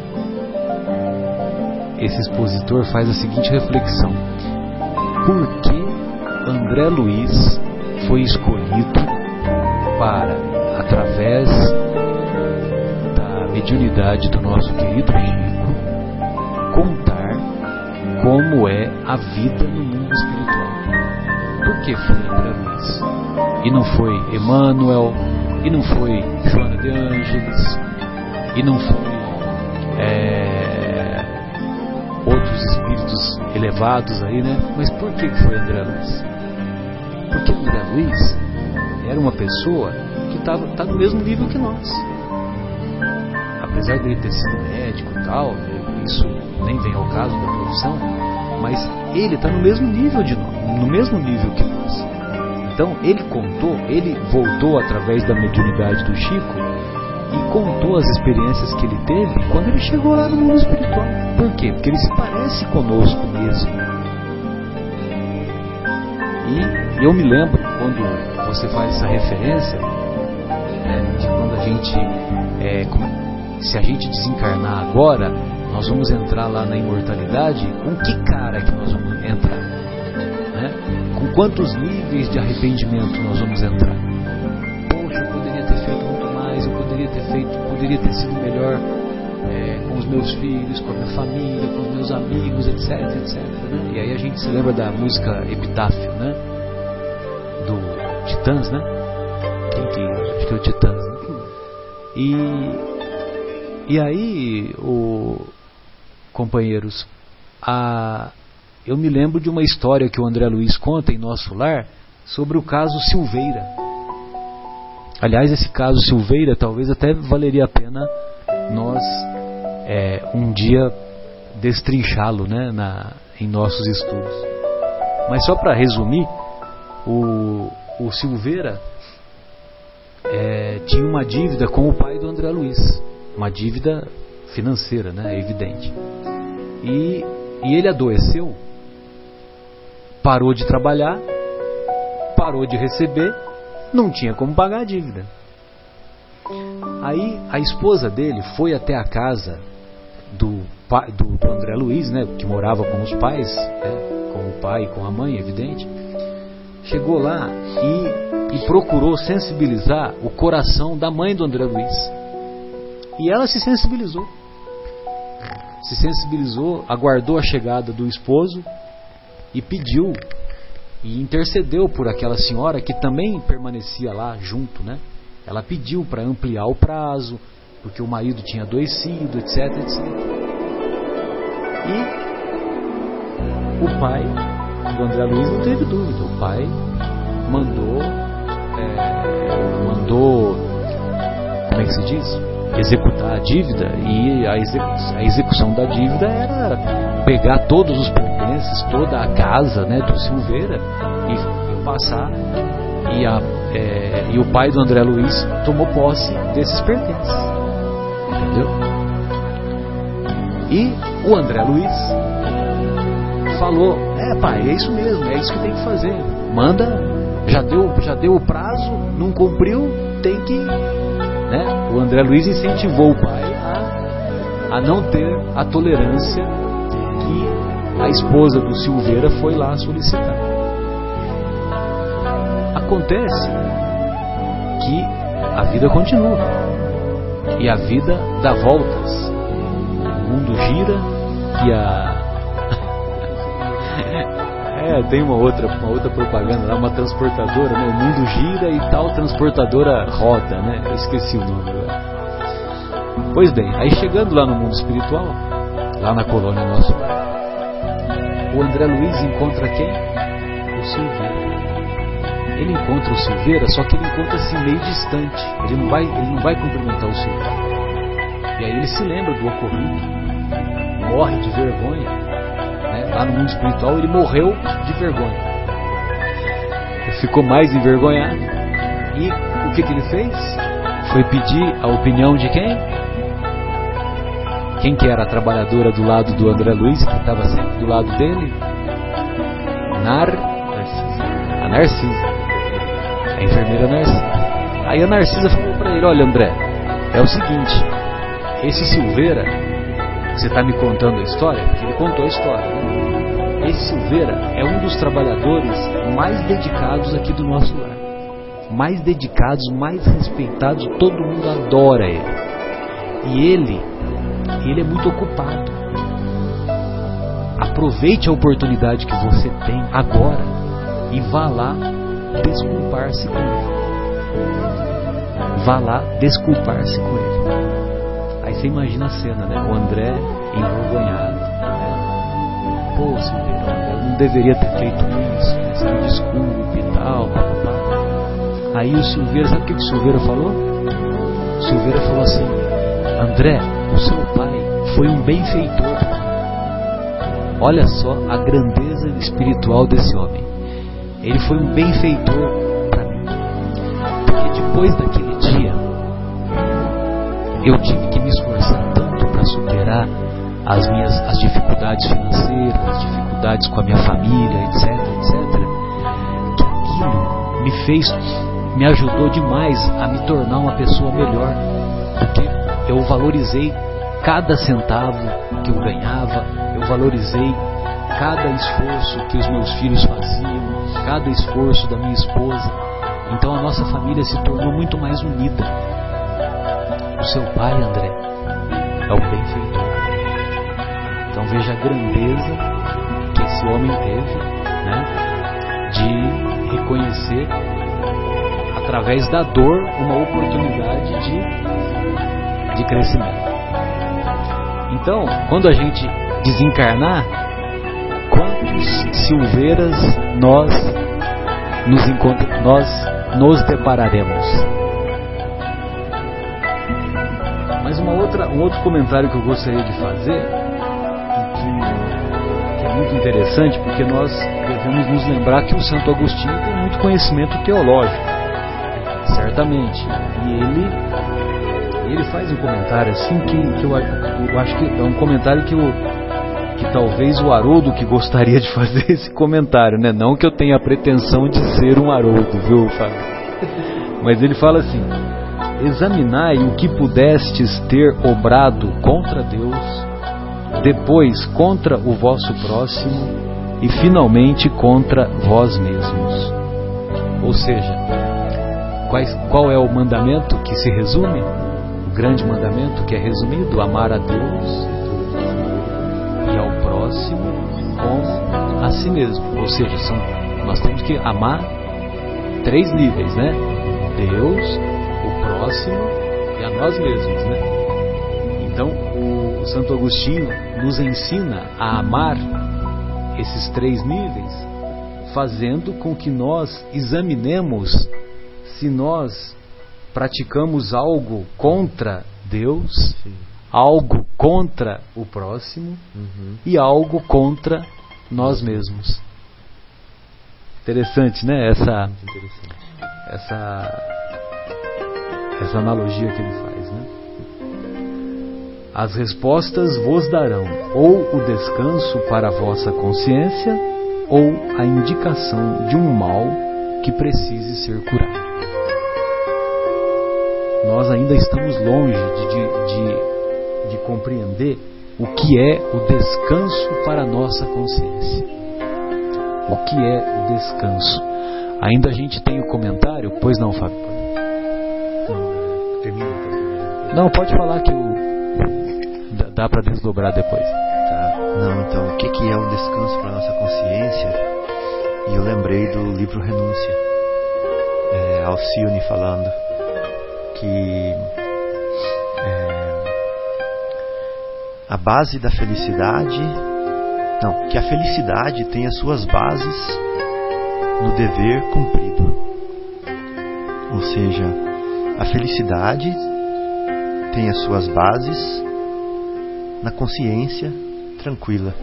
esse expositor faz a seguinte reflexão: por que André Luiz foi escolhido para, através da mediunidade do nosso querido Chico, contar como é a vida no mundo espiritual. Por que foi André Luiz? E não foi Emmanuel, e não foi Joana de Ângeles, e não foi é, outros espíritos elevados aí, né? Mas por que foi André Luiz? Porque André Luiz era uma pessoa que estava tá no mesmo nível que nós. Apesar de ele ter sido médico e tal, isso nem vem ao caso da profissão, mas ele está no mesmo nível de nós, no mesmo nível que nós. Então ele contou, ele voltou através da mediunidade do Chico e contou as experiências que ele teve quando ele chegou lá no mundo espiritual. Por quê? Porque ele se parece conosco mesmo. E eu me lembro quando você faz essa referência né, de quando a gente, é, se a gente desencarnar agora, nós vamos entrar lá na imortalidade, com que cara que nós vamos entrar? Né? Com quantos níveis de arrependimento nós vamos entrar? Poxa, eu poderia ter feito muito mais, eu poderia ter feito, poderia ter sido melhor é, com os meus filhos, com a minha família, com os meus amigos, etc, etc. Né? E aí a gente se lembra da música Epitáfio, né? Do Titãs, né? Quem que acho que é o Titãs, né? E e aí o companheiros, a, eu me lembro de uma história que o André Luiz conta em nosso lar sobre o caso Silveira. Aliás, esse caso Silveira talvez até valeria a pena nós é, um dia destrinchá-lo né, na, em nossos estudos. Mas só para resumir, o, o Silveira é, tinha uma dívida com o pai do André Luiz, uma dívida financeira, né, evidente. E, e ele adoeceu, parou de trabalhar, parou de receber, não tinha como pagar a dívida. Aí a esposa dele foi até a casa do, do, do André Luiz, né, que morava com os pais, né, com o pai e com a mãe, evidente. Chegou lá e, e procurou sensibilizar o coração da mãe do André Luiz. E ela se sensibilizou. Se sensibilizou, aguardou a chegada do esposo e pediu e intercedeu por aquela senhora que também permanecia lá junto, né? Ela pediu para ampliar o prazo, porque o marido tinha adoecido, etc, etc. E o pai do André Luiz não teve dúvida. O pai mandou, é, mandou, como é que se diz? Executar a dívida e a, execução, a execução da dívida era pegar todos os pertences, toda a casa né, do Silveira e, passar e, a, é, e o pai do André Luiz tomou posse desses pertences. Entendeu? E o André Luiz falou: É, pai, é isso mesmo, é isso que tem que fazer. Manda, já deu, já deu o prazo, não cumpriu, tem que. Né? O André Luiz incentivou o pai a, a não ter a tolerância que a esposa do Silveira foi lá solicitar. Acontece que a vida continua e a vida dá voltas. O mundo gira e a é, tem uma outra, uma outra propaganda lá, uma transportadora, né? O mundo gira e tal transportadora roda, né? Eu esqueci o nome agora. Pois bem, aí chegando lá no mundo espiritual, lá na colônia nosso o André Luiz encontra quem? O Silveira ele encontra o Silveira, só que ele encontra-se meio distante. Ele não vai, ele não vai cumprimentar o Silveira. E aí ele se lembra do ocorrido, morre de vergonha. Lá no mundo espiritual ele morreu de vergonha. Ele ficou mais envergonhado. E o que, que ele fez? Foi pedir a opinião de quem? Quem que era a trabalhadora do lado do André Luiz, que estava sempre do lado dele? Nar... A Narcisa a enfermeira Narcisa. Aí a Narcisa falou para ele: Olha, André, é o seguinte, esse Silveira, você está me contando a história? Porque ele contou a história. Né? Esse Silveira é um dos trabalhadores mais dedicados aqui do nosso lar. Mais dedicados, mais respeitados, todo mundo adora ele. E ele, ele é muito ocupado. Aproveite a oportunidade que você tem agora e vá lá desculpar-se com ele. Vá lá desculpar-se com ele. Aí você imagina a cena, né? O André envergonhado. Pô, Silveira, eu não deveria ter feito isso. Me desculpe e tal, papapá. Aí o Silveira, sabe o que o Silveira falou? O Silveira falou assim: André, o seu pai foi um benfeitor. Olha só a grandeza espiritual desse homem. Ele foi um benfeitor para mim. Porque depois daquele dia, eu tive que me esforçar tanto para superar as minhas as dificuldades financeiras, as dificuldades com a minha família, etc, etc, que aquilo me fez, me ajudou demais a me tornar uma pessoa melhor, porque eu valorizei cada centavo que eu ganhava, eu valorizei cada esforço que os meus filhos faziam, cada esforço da minha esposa. Então a nossa família se tornou muito mais unida. O seu pai, André, é o benfeitor. Veja a grandeza que esse homem teve, né, de reconhecer através da dor uma oportunidade de, de crescimento. Então, quando a gente desencarnar, quantos silveiras nós nos, nós nos depararemos. Mas uma outra, um outro comentário que eu gostaria de fazer, muito interessante, porque nós devemos nos lembrar que o Santo Agostinho tem muito conhecimento teológico, certamente, e ele ele faz um comentário assim que, que eu, eu, acho que é um comentário que, eu, que talvez o Haroldo que gostaria de fazer esse comentário, né? Não que eu tenha a pretensão de ser um Haroldo, viu, Fábio? Mas ele fala assim: Examinai o que pudestes ter obrado contra Deus, depois contra o vosso próximo e finalmente contra vós mesmos. Ou seja, quais, qual é o mandamento que se resume? grande mandamento que é resumido: amar a Deus e ao próximo como a si mesmo. Ou seja, são, nós temos que amar três níveis, né? Deus, o próximo e a nós mesmos, né? Então, o Santo Agostinho nos ensina a amar esses três níveis, fazendo com que nós examinemos se nós praticamos algo contra Deus, Sim. algo contra o próximo uhum. e algo contra nós mesmos. Interessante, né? Essa, interessante. essa, essa analogia que ele faz? As respostas vos darão ou o descanso para a vossa consciência ou a indicação de um mal que precise ser curado nós ainda estamos longe de, de, de, de compreender o que é o descanso para a nossa consciência. O que é o descanso? Ainda a gente tem o comentário? Pois não, Fábio? Não, pode falar que o dá para desdobrar depois. Tá. Não, então, o que, que é um descanso para nossa consciência? E eu lembrei do livro Renúncia, é, Alcione falando que é, a base da felicidade, não, que a felicidade tem as suas bases no dever cumprido. Ou seja, a felicidade tem as suas bases na consciência tranquila.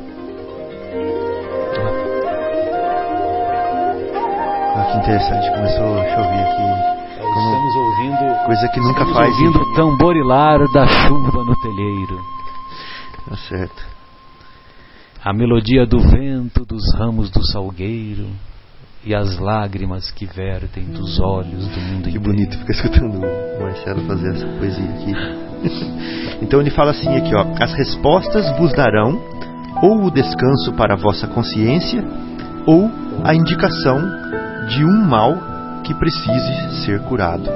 Olha que interessante, começou a chover aqui Estamos ouvindo coisa que nunca faz. ouvindo o tamborilar da chuva no telheiro. Tá certo. A melodia do vento dos ramos do salgueiro e as lágrimas que vertem dos olhos do mundo que inteiro. Que bonito ficar escutando o Marcelo fazer essa poesia aqui. então ele fala assim aqui, ó: As respostas vos darão ou o descanso para a vossa consciência ou a indicação de um mal que precise ser curado.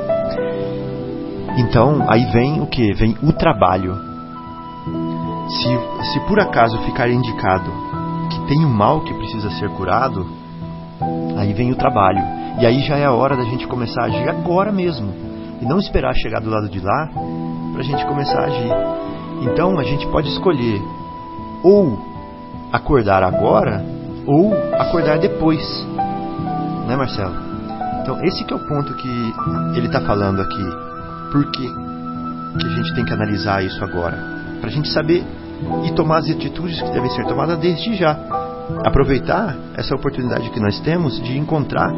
Então, aí vem o que? Vem o trabalho. Se, se por acaso ficar indicado que tem um mal que precisa ser curado, aí vem o trabalho. E aí já é a hora da gente começar a agir agora mesmo. E não esperar chegar do lado de lá para a gente começar a agir. Então a gente pode escolher ou acordar agora ou acordar depois. Né, Marcelo? Então, esse que é o ponto que ele está falando aqui. Por quê que a gente tem que analisar isso agora? Para a gente saber e tomar as atitudes que devem ser tomadas desde já. Aproveitar essa oportunidade que nós temos de encontrar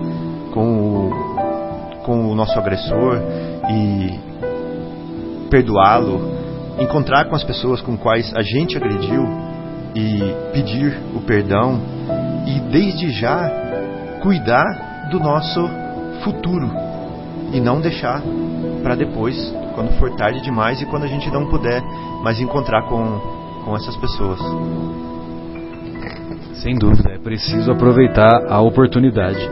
com o, com o nosso agressor e perdoá-lo, encontrar com as pessoas com quais a gente agrediu e pedir o perdão e desde já cuidar do nosso futuro e não deixar para depois, quando for tarde demais e quando a gente não puder mais encontrar com, com essas pessoas. Sem dúvida, é preciso aproveitar a oportunidade.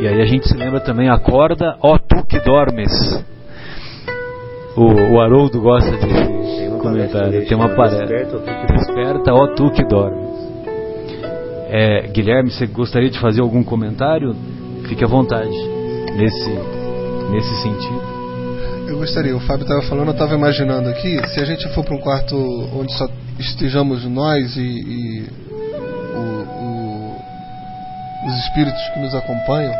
E aí a gente se lembra também, acorda, ó tu que dormes. O, o Haroldo gosta de comentar, tem uma palestra. Desperta, ó tu que dormes. É, Guilherme, você gostaria de fazer algum comentário? Fique à vontade nesse, nesse sentido. Eu gostaria. O Fábio estava falando, eu estava imaginando aqui, se a gente for para um quarto onde só estejamos nós e, e o, o, os espíritos que nos acompanham,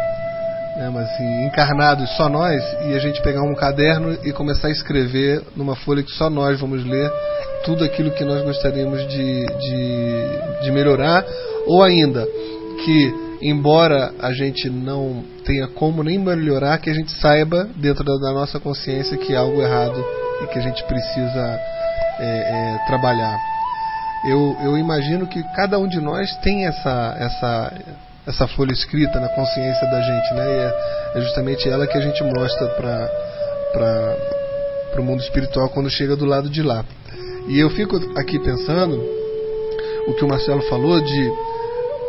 né, mas assim, encarnados só nós, e a gente pegar um caderno e começar a escrever numa folha que só nós vamos ler tudo aquilo que nós gostaríamos de, de, de melhorar, ou ainda que, embora a gente não tenha como nem melhorar, que a gente saiba dentro da, da nossa consciência que há algo errado e que a gente precisa é, é, trabalhar. Eu, eu imagino que cada um de nós tem essa, essa, essa folha escrita na consciência da gente, né? E é, é justamente ela que a gente mostra para o mundo espiritual quando chega do lado de lá. E eu fico aqui pensando o que o Marcelo falou de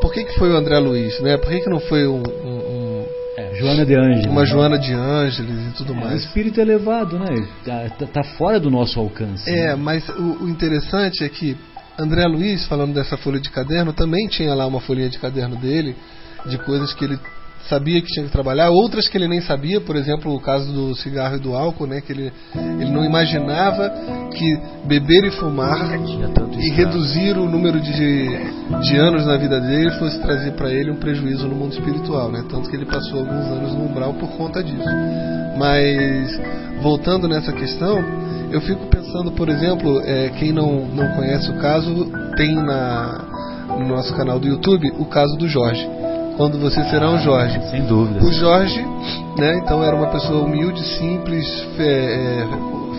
por que, que foi o André Luiz, né? Por que, que não foi um, um, um é, Joana de Ângeles. Uma né? Joana de Ângeles e tudo é, mais. O espírito elevado, né? Tá, tá, tá fora do nosso alcance. É, né? mas o, o, interessante é que André Luiz, falando dessa folha de caderno, também tinha lá uma folhinha de caderno dele, de coisas que ele sabia que tinha que trabalhar, outras que ele nem sabia, por exemplo, o caso do cigarro e do álcool, né, que ele, ele não imaginava que beber e fumar e reduzir o número de, de anos na vida dele fosse trazer para ele um prejuízo no mundo espiritual, né, tanto que ele passou alguns anos no umbral por conta disso. Mas, voltando nessa questão, eu fico pensando, por exemplo, é, quem não, não conhece o caso, tem na, no nosso canal do YouTube o caso do Jorge quando você será um Jorge. Sem dúvida. O Jorge, né, então era uma pessoa humilde, simples, é,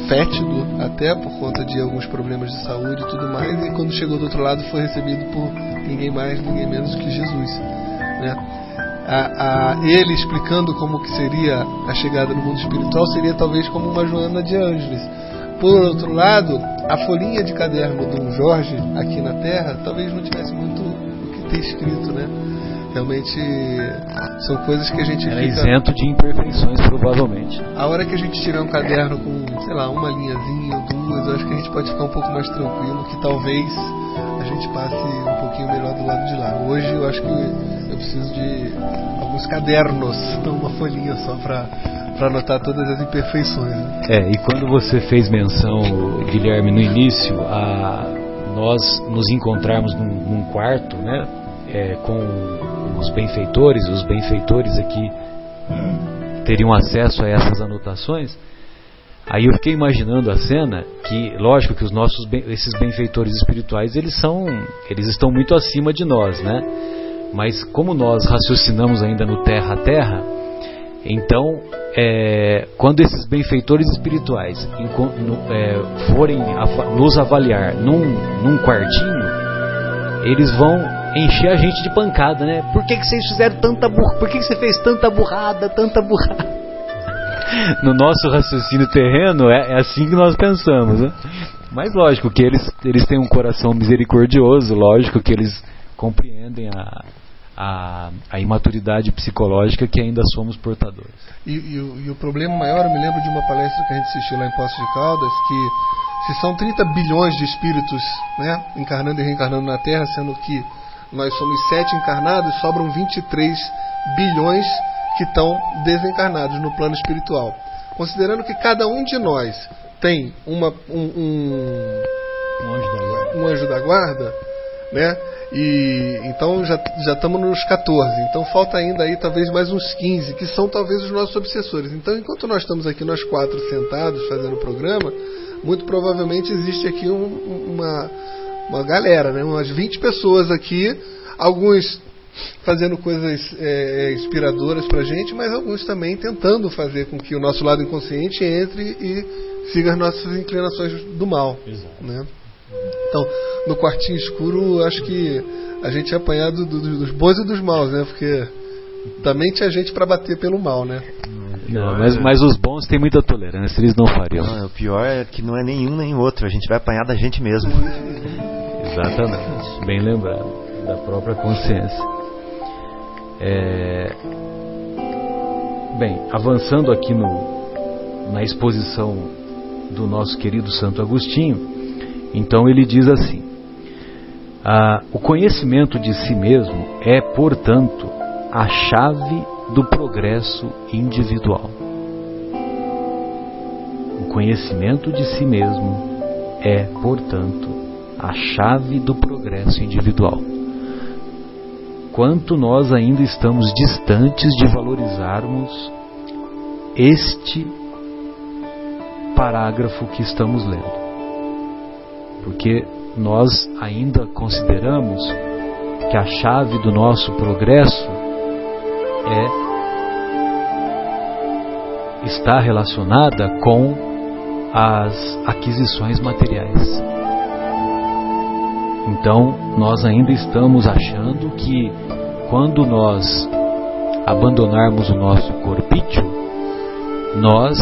fétido até por conta de alguns problemas de saúde e tudo mais, e quando chegou do outro lado foi recebido por ninguém mais, ninguém menos que Jesus, né? A, a, ele explicando como que seria a chegada no mundo espiritual seria talvez como uma Joana de Ângeles. Por outro lado, a folhinha de caderno do Jorge aqui na Terra talvez não tivesse muito o que ter escrito, né? Realmente são coisas que a gente Era fica... isento de imperfeições, provavelmente. A hora que a gente tirar um caderno com, sei lá, uma linhazinha ou duas, eu acho que a gente pode ficar um pouco mais tranquilo, que talvez a gente passe um pouquinho melhor do lado de lá. Hoje eu acho que eu preciso de alguns cadernos, não uma folhinha só para para anotar todas as imperfeições. Né? É, e quando você fez menção, Guilherme, no início, a nós nos encontrarmos num, num quarto, né, é, com os benfeitores, os benfeitores aqui teriam acesso a essas anotações. Aí eu fiquei imaginando a cena que, lógico, que os nossos esses benfeitores espirituais eles são, eles estão muito acima de nós, né? Mas como nós raciocinamos ainda no terra a terra, então é, quando esses benfeitores espirituais é, forem nos avaliar num, num quartinho, eles vão encher a gente de pancada, né? Por que, que vocês fizeram tanta burra? Por que, que você fez tanta burrada, tanta burrada? No nosso raciocínio terreno é, é assim que nós pensamos, né? Mas lógico que eles, eles têm um coração misericordioso, lógico que eles compreendem a, a, a imaturidade psicológica que ainda somos portadores. E, e, e, o problema maior, eu me lembro de uma palestra que a gente assistiu lá em Poços de Caldas, que se são 30 bilhões de espíritos né, encarnando e reencarnando na Terra, sendo que nós somos sete encarnados, sobram 23 bilhões que estão desencarnados no plano espiritual. Considerando que cada um de nós tem uma, um, um, um, anjo da guarda, um anjo da guarda né? E então já já estamos nos 14. Então falta ainda aí talvez mais uns 15, que são talvez os nossos obsessores. Então enquanto nós estamos aqui nós quatro sentados fazendo o programa, muito provavelmente existe aqui um, uma uma galera, né? umas 20 pessoas aqui, alguns fazendo coisas é, é inspiradoras para a gente, mas alguns também tentando fazer com que o nosso lado inconsciente entre e siga as nossas inclinações do mal. Exato. Né? Então, no quartinho escuro, acho que a gente é apanhado do, do, dos bons e dos maus, né? Porque também tinha gente para bater pelo mal, né? Não, mas, mas os bons têm muita tolerância, eles não fariam. Não, o pior é que não é nenhum nem outro, a gente vai apanhar da gente mesmo. Exatamente, bem lembrado, da própria consciência. É... Bem, avançando aqui no, na exposição do nosso querido Santo Agostinho, então ele diz assim: ah, o conhecimento de si mesmo é, portanto, a chave do progresso individual. O conhecimento de si mesmo é, portanto, a chave do progresso individual. Quanto nós ainda estamos distantes de valorizarmos este parágrafo que estamos lendo. Porque nós ainda consideramos que a chave do nosso progresso é está relacionada com as aquisições materiais. Então, nós ainda estamos achando que quando nós abandonarmos o nosso corpício, nós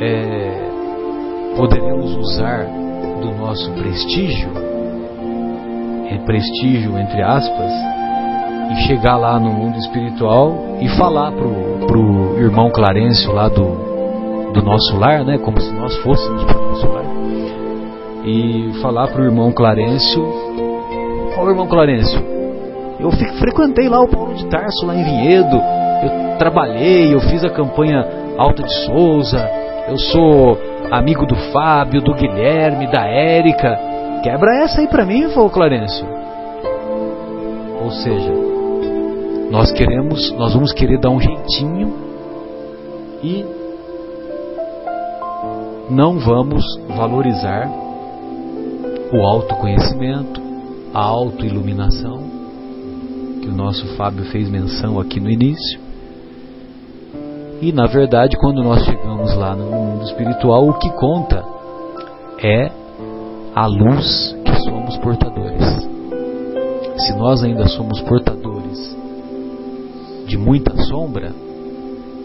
é, poderemos usar do nosso prestígio, é prestígio entre aspas, e chegar lá no mundo espiritual e falar pro, pro irmão Clarencio lá do, do nosso lar, né, como se nós fôssemos para o nosso lar, e falar pro irmão Clarencio, ó irmão Clarencio, eu frequentei lá o Paulo de Tarso, lá em Vinhedo, eu trabalhei, eu fiz a campanha Alta de Souza, eu sou amigo do Fábio, do Guilherme, da Érica. Quebra essa aí pra mim, falou Clarencio. Ou seja, nós queremos, nós vamos querer dar um jeitinho e não vamos valorizar o autoconhecimento, a autoiluminação, que o nosso Fábio fez menção aqui no início. E na verdade, quando nós chegamos lá no mundo espiritual, o que conta é a luz que somos portadores. Se nós ainda somos portadores de muita sombra,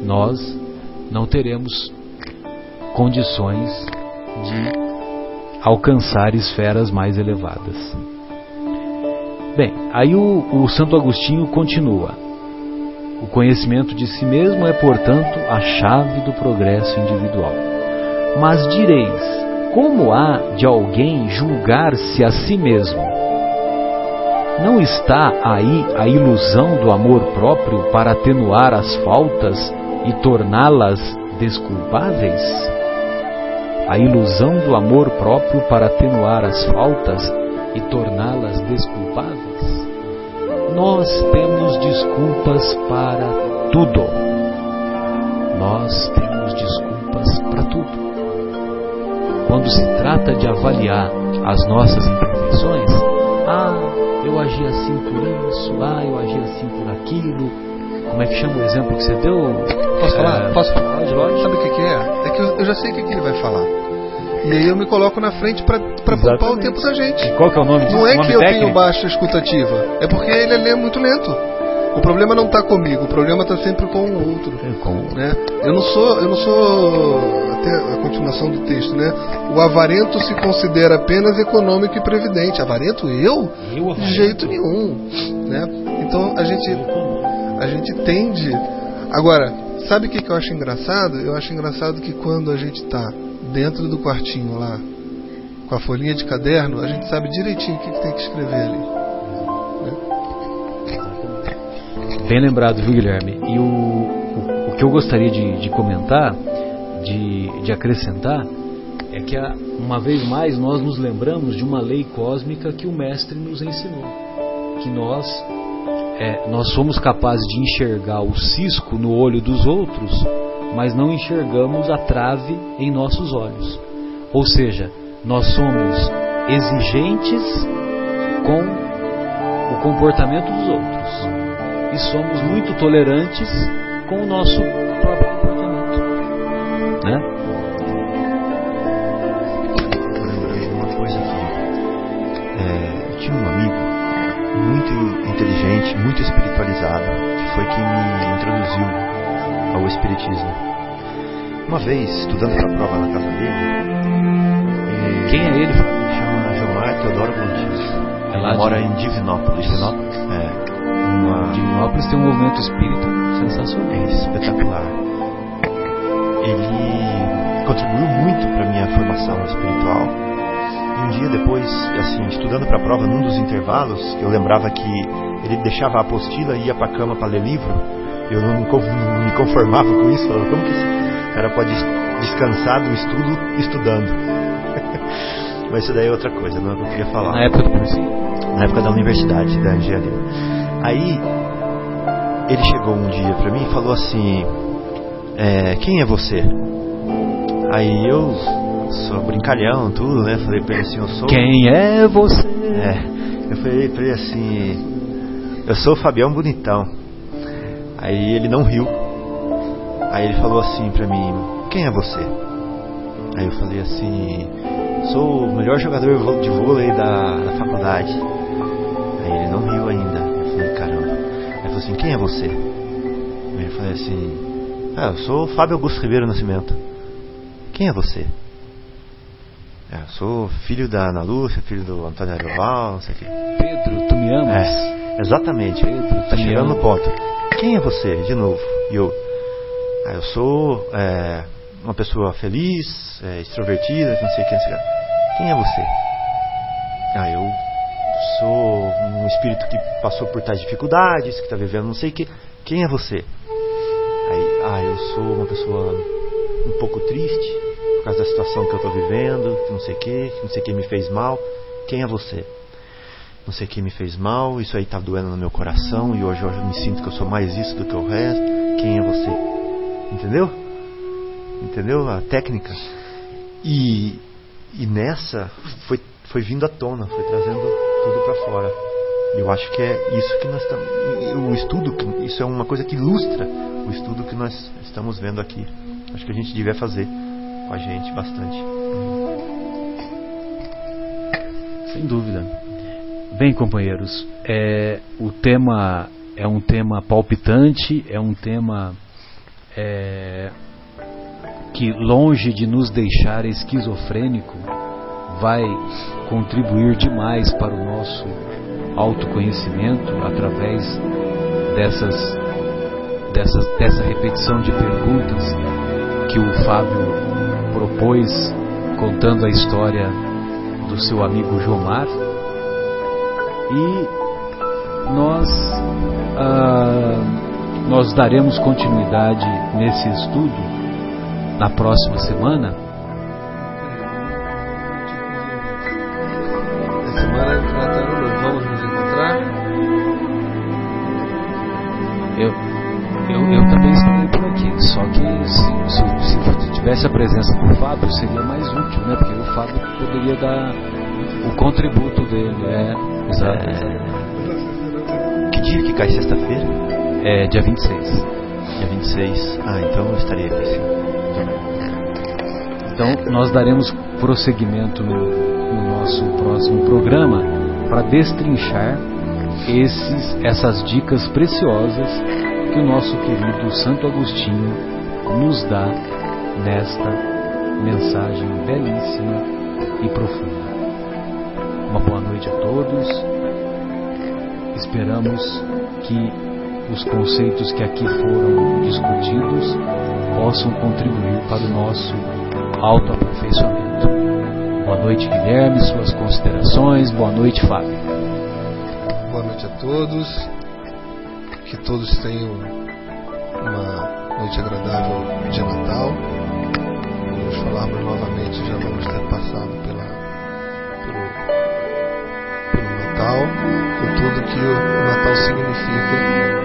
nós não teremos condições de alcançar esferas mais elevadas. Bem, aí o, o Santo Agostinho continua. O conhecimento de si mesmo é, portanto, a chave do progresso individual. Mas direis, como há de alguém julgar-se a si mesmo? Não está aí a ilusão do amor próprio para atenuar as faltas e torná-las desculpáveis? A ilusão do amor próprio para atenuar as faltas e torná-las desculpáveis? Nós temos desculpas para tudo. Nós temos desculpas para tudo. Quando se trata de avaliar as nossas imperfeições, ah, eu agi assim por isso, ah, eu agi assim por aquilo. Como é que chama o exemplo que você deu? Posso falar? É, Posso falar? De loja? Sabe o que, que, é? É que eu, eu já sei o que, que ele vai falar. E aí eu me coloco na frente para poupar o tempo da gente. E qual que é o nome disso? Não é que eu tenho baixa escutativa, é porque ele é muito lento. O problema não está comigo, o problema está sempre com o outro. É com... Né? Eu não sou, eu não sou até a continuação do texto, né? O avarento se considera apenas econômico e previdente. Avarento eu? eu de jeito nenhum, né? Então a gente a gente tende. Agora, sabe o que, que eu acho engraçado? Eu acho engraçado que quando a gente está dentro do quartinho lá, com a folhinha de caderno, a gente sabe direitinho o que, que tem que escrever ali. Bem lembrado, viu, Guilherme? E o, o, o que eu gostaria de, de comentar, de, de, acrescentar, é que uma vez mais nós nos lembramos de uma lei cósmica que o Mestre nos ensinou. Que nós, é, nós somos capazes de enxergar o cisco no olho dos outros, mas não enxergamos a trave em nossos olhos. Ou seja, nós somos exigentes com o comportamento dos outros e somos muito tolerantes com o nosso próprio comportamento. Né? Muito espiritualizado, que foi quem me introduziu ao Espiritismo. Uma vez, estudando para a prova na casa dele, quem é ele? Chama Gilmar Teodoro Montes. É ele mora em Divinópolis. Divinópolis? É uma... Divinópolis tem um movimento espírita sensacional. É espetacular. Ele contribuiu muito para minha formação espiritual. E um dia depois, assim, estudando para a prova, num dos intervalos, eu lembrava que ele deixava a apostila e ia para a cama para ler livro. Eu não, me conformava com isso. Falava, como que esse cara pode descansar do estudo estudando? Mas isso daí é outra coisa, não é o que eu queria falar. Na época do cursinho? Na época da universidade, da engenharia. Aí, ele chegou um dia pra mim e falou assim: é, Quem é você? Aí eu sou brincalhão, tudo, né? Falei pra ele assim: Eu sou. Quem é você? É, eu falei pra ele assim: Eu sou o Fabião Bonitão. Aí ele não riu. Aí ele falou assim pra mim: Quem é você? Aí eu falei assim: Sou o melhor jogador de vôlei da, da faculdade. Aí ele não riu ainda. Eu falei: Caramba. Aí ele falou assim: Quem é você? Aí eu falei assim: Ah, eu sou o Fábio Augusto Ribeiro Nascimento. Quem é você? É, eu sou filho da Ana Lúcia, filho do Antônio Arioval, não sei o quê. Pedro, tu me amas? É, exatamente. Tá me chegando no ponto. Quem é você? De novo. E eu. Ah, eu sou é, uma pessoa feliz, é, extrovertida, não sei o que, não sei o que. Quem é você? Ah, eu sou um espírito que passou por tais dificuldades, que está vivendo não sei o que. Quem é você? Aí, ah, eu sou uma pessoa um pouco triste por causa da situação que eu estou vivendo, que não sei o que, que não sei o que me fez mal. Quem é você? Não sei o que me fez mal, isso aí tá doendo no meu coração e hoje eu me sinto que eu sou mais isso do que o resto. Quem é você? Entendeu? Entendeu a técnica? E, e nessa foi, foi vindo à tona, foi trazendo tudo para fora. Eu acho que é isso que nós estamos. O estudo, isso é uma coisa que ilustra o estudo que nós estamos vendo aqui. Acho que a gente devia fazer com a gente bastante. Sem dúvida. Bem, companheiros, é, o tema é um tema palpitante, é um tema é, que, longe de nos deixar esquizofrênico, vai contribuir demais para o nosso autoconhecimento através dessas, dessas, dessa repetição de perguntas que o Fábio propôs, contando a história do seu amigo Jomar. E nós, ah, nós daremos continuidade nesse estudo na próxima semana. Essa semana do Vamos Nos Encontrar. Eu, eu, eu também estarei por aqui, só que se, se, se tivesse a presença do Fábio seria mais útil, né? Porque o Fábio poderia dar o contributo dele. É, exato, exato. Que dia que cai sexta-feira? É dia 26. Dia 26. Ah, então eu estarei aqui sim. Então, nós daremos prosseguimento no, no nosso próximo programa para destrinchar esses, essas dicas preciosas que o nosso querido Santo Agostinho nos dá nesta mensagem belíssima e profunda. Uma boa noite a todos. Esperamos que os conceitos que aqui foram discutidos possam contribuir para o nosso autoaperfeiçoamento. Boa noite, Guilherme, suas considerações. Boa noite, Fábio. Boa noite a todos. Que todos tenham uma noite agradável de Natal. Nos falarmos novamente, já vamos ter passado pela, com tudo que o Natal significa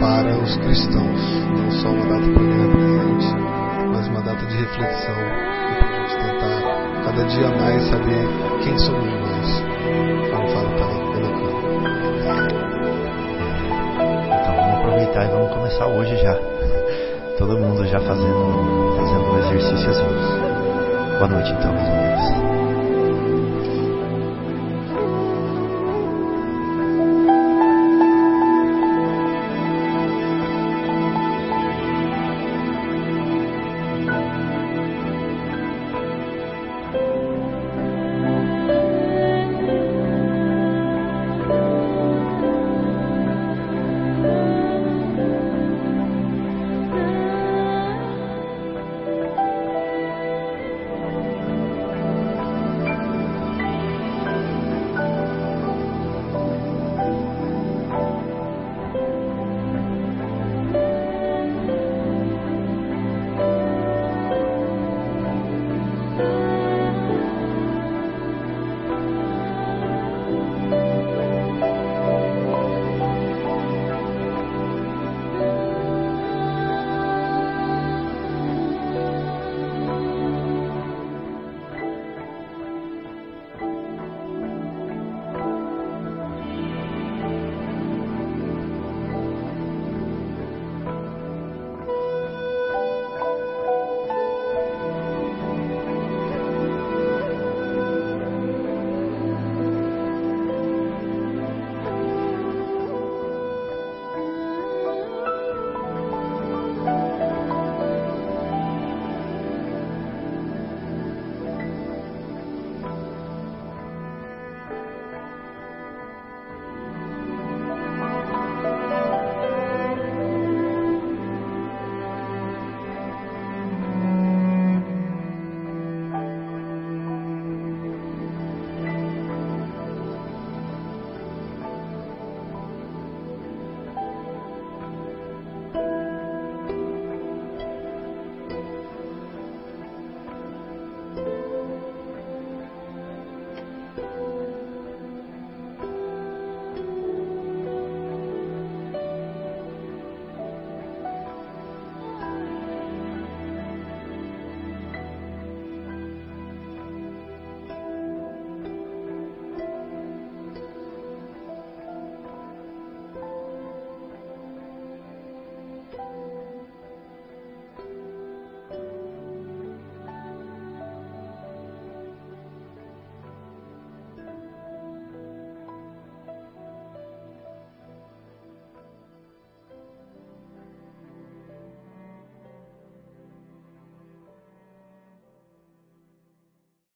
para os cristãos. Não só uma data para ganhar presente, mas uma data de reflexão e para a gente tentar cada dia mais saber quem somos nós. Como o estava colocando. Então vamos aproveitar e vamos começar hoje já. Todo mundo já fazendo, fazendo um exercíciozinho. Boa noite então.